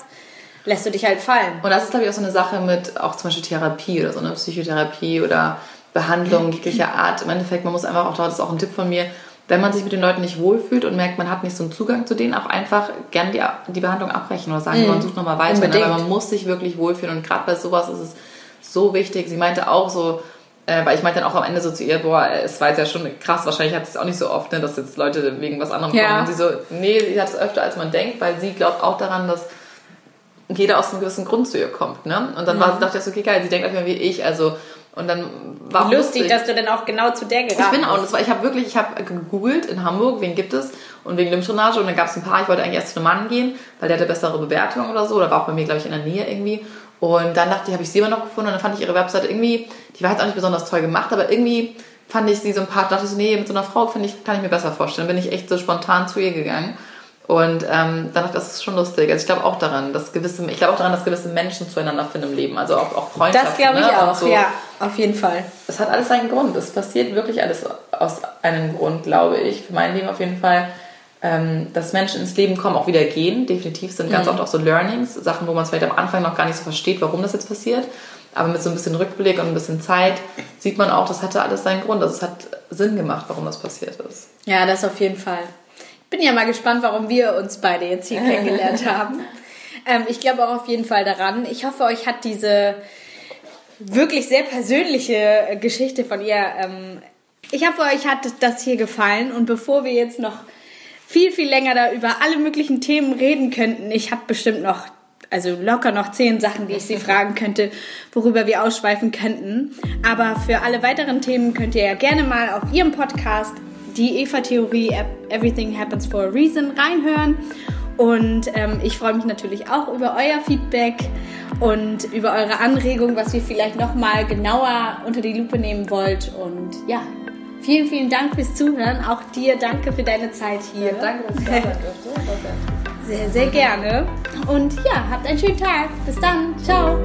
lässt du dich halt fallen. Und das ist, glaube ich, auch so eine Sache mit auch zum Beispiel Therapie oder so eine Psychotherapie oder Behandlung jeglicher Art. Im Endeffekt, man muss einfach auch, das ist auch ein Tipp von mir, wenn man sich mit den Leuten nicht wohlfühlt und merkt, man hat nicht so einen Zugang zu denen, auch einfach gerne die, die Behandlung abbrechen oder sagen, mhm. man sucht nochmal weiter. Ne? Weil man muss sich wirklich wohlfühlen und gerade bei sowas ist es so wichtig. Sie meinte auch so, äh, weil ich meinte dann auch am Ende so zu ihr, boah, es war jetzt ja schon krass, wahrscheinlich hat es auch nicht so oft, ne, dass jetzt Leute wegen was anderem ja. kommen. Und sie so, nee, sie hat es öfter als man denkt, weil sie glaubt auch daran, dass jeder aus einem gewissen Grund zu ihr kommt. Ne? Und dann mhm. war sie, dachte ich so, okay, geil, sie denkt einfach wie ich, also und dann war Wie lustig, dass du dann auch genau zu der geraten Ich bin auch, das war, ich habe wirklich, ich habe gegoogelt in Hamburg, wen gibt es? Und wegen Lymphdrainage und dann gab es ein paar, ich wollte eigentlich erst zu einem Mann gehen, weil der hatte bessere Bewertungen oder so, oder war auch bei mir, glaube ich, in der Nähe irgendwie. Und dann dachte ich, habe ich sie immer noch gefunden. Und dann fand ich ihre Webseite irgendwie, die war jetzt auch nicht besonders toll gemacht, aber irgendwie fand ich sie so ein paar, dachte ich so, nee, mit so einer Frau finde ich, kann ich mir besser vorstellen. Dann bin ich echt so spontan zu ihr gegangen. Und ähm, ich, das ist schon lustig. Also ich glaube auch daran, dass gewisse, ich glaube auch daran, dass gewisse Menschen zueinander finden im Leben. Also auch, auch Freundschaften. Das glaube ich ne? auch, so. ja, auf jeden Fall. Es hat alles seinen Grund. Es passiert wirklich alles aus einem Grund, glaube ich. Für mein Leben auf jeden Fall. Ähm, dass Menschen ins Leben kommen, auch wieder gehen. Definitiv sind ganz mhm. oft auch so Learnings, Sachen, wo man es vielleicht am Anfang noch gar nicht so versteht, warum das jetzt passiert. Aber mit so ein bisschen Rückblick und ein bisschen Zeit sieht man auch, das hatte alles seinen Grund. Also es hat Sinn gemacht, warum das passiert ist. Ja, das auf jeden Fall bin ja mal gespannt, warum wir uns beide jetzt hier kennengelernt haben. Ähm, ich glaube auch auf jeden Fall daran. Ich hoffe, euch hat diese wirklich sehr persönliche Geschichte von ihr. Ähm, ich hoffe, euch hat das hier gefallen. Und bevor wir jetzt noch viel, viel länger da über alle möglichen Themen reden könnten. Ich habe bestimmt noch, also locker noch zehn Sachen, die ich Sie fragen könnte, worüber wir ausschweifen könnten. Aber für alle weiteren Themen könnt ihr ja gerne mal auf Ihrem Podcast die Eva-Theorie Everything Happens for a Reason reinhören. Und ähm, ich freue mich natürlich auch über euer Feedback und über eure Anregung, was ihr vielleicht nochmal genauer unter die Lupe nehmen wollt. Und ja, vielen, vielen Dank fürs Zuhören. Auch dir danke für deine Zeit hier. Ja, danke, dass ich da sein durfte. Sehr, sehr gerne. Und ja, habt einen schönen Tag. Bis dann. Ciao.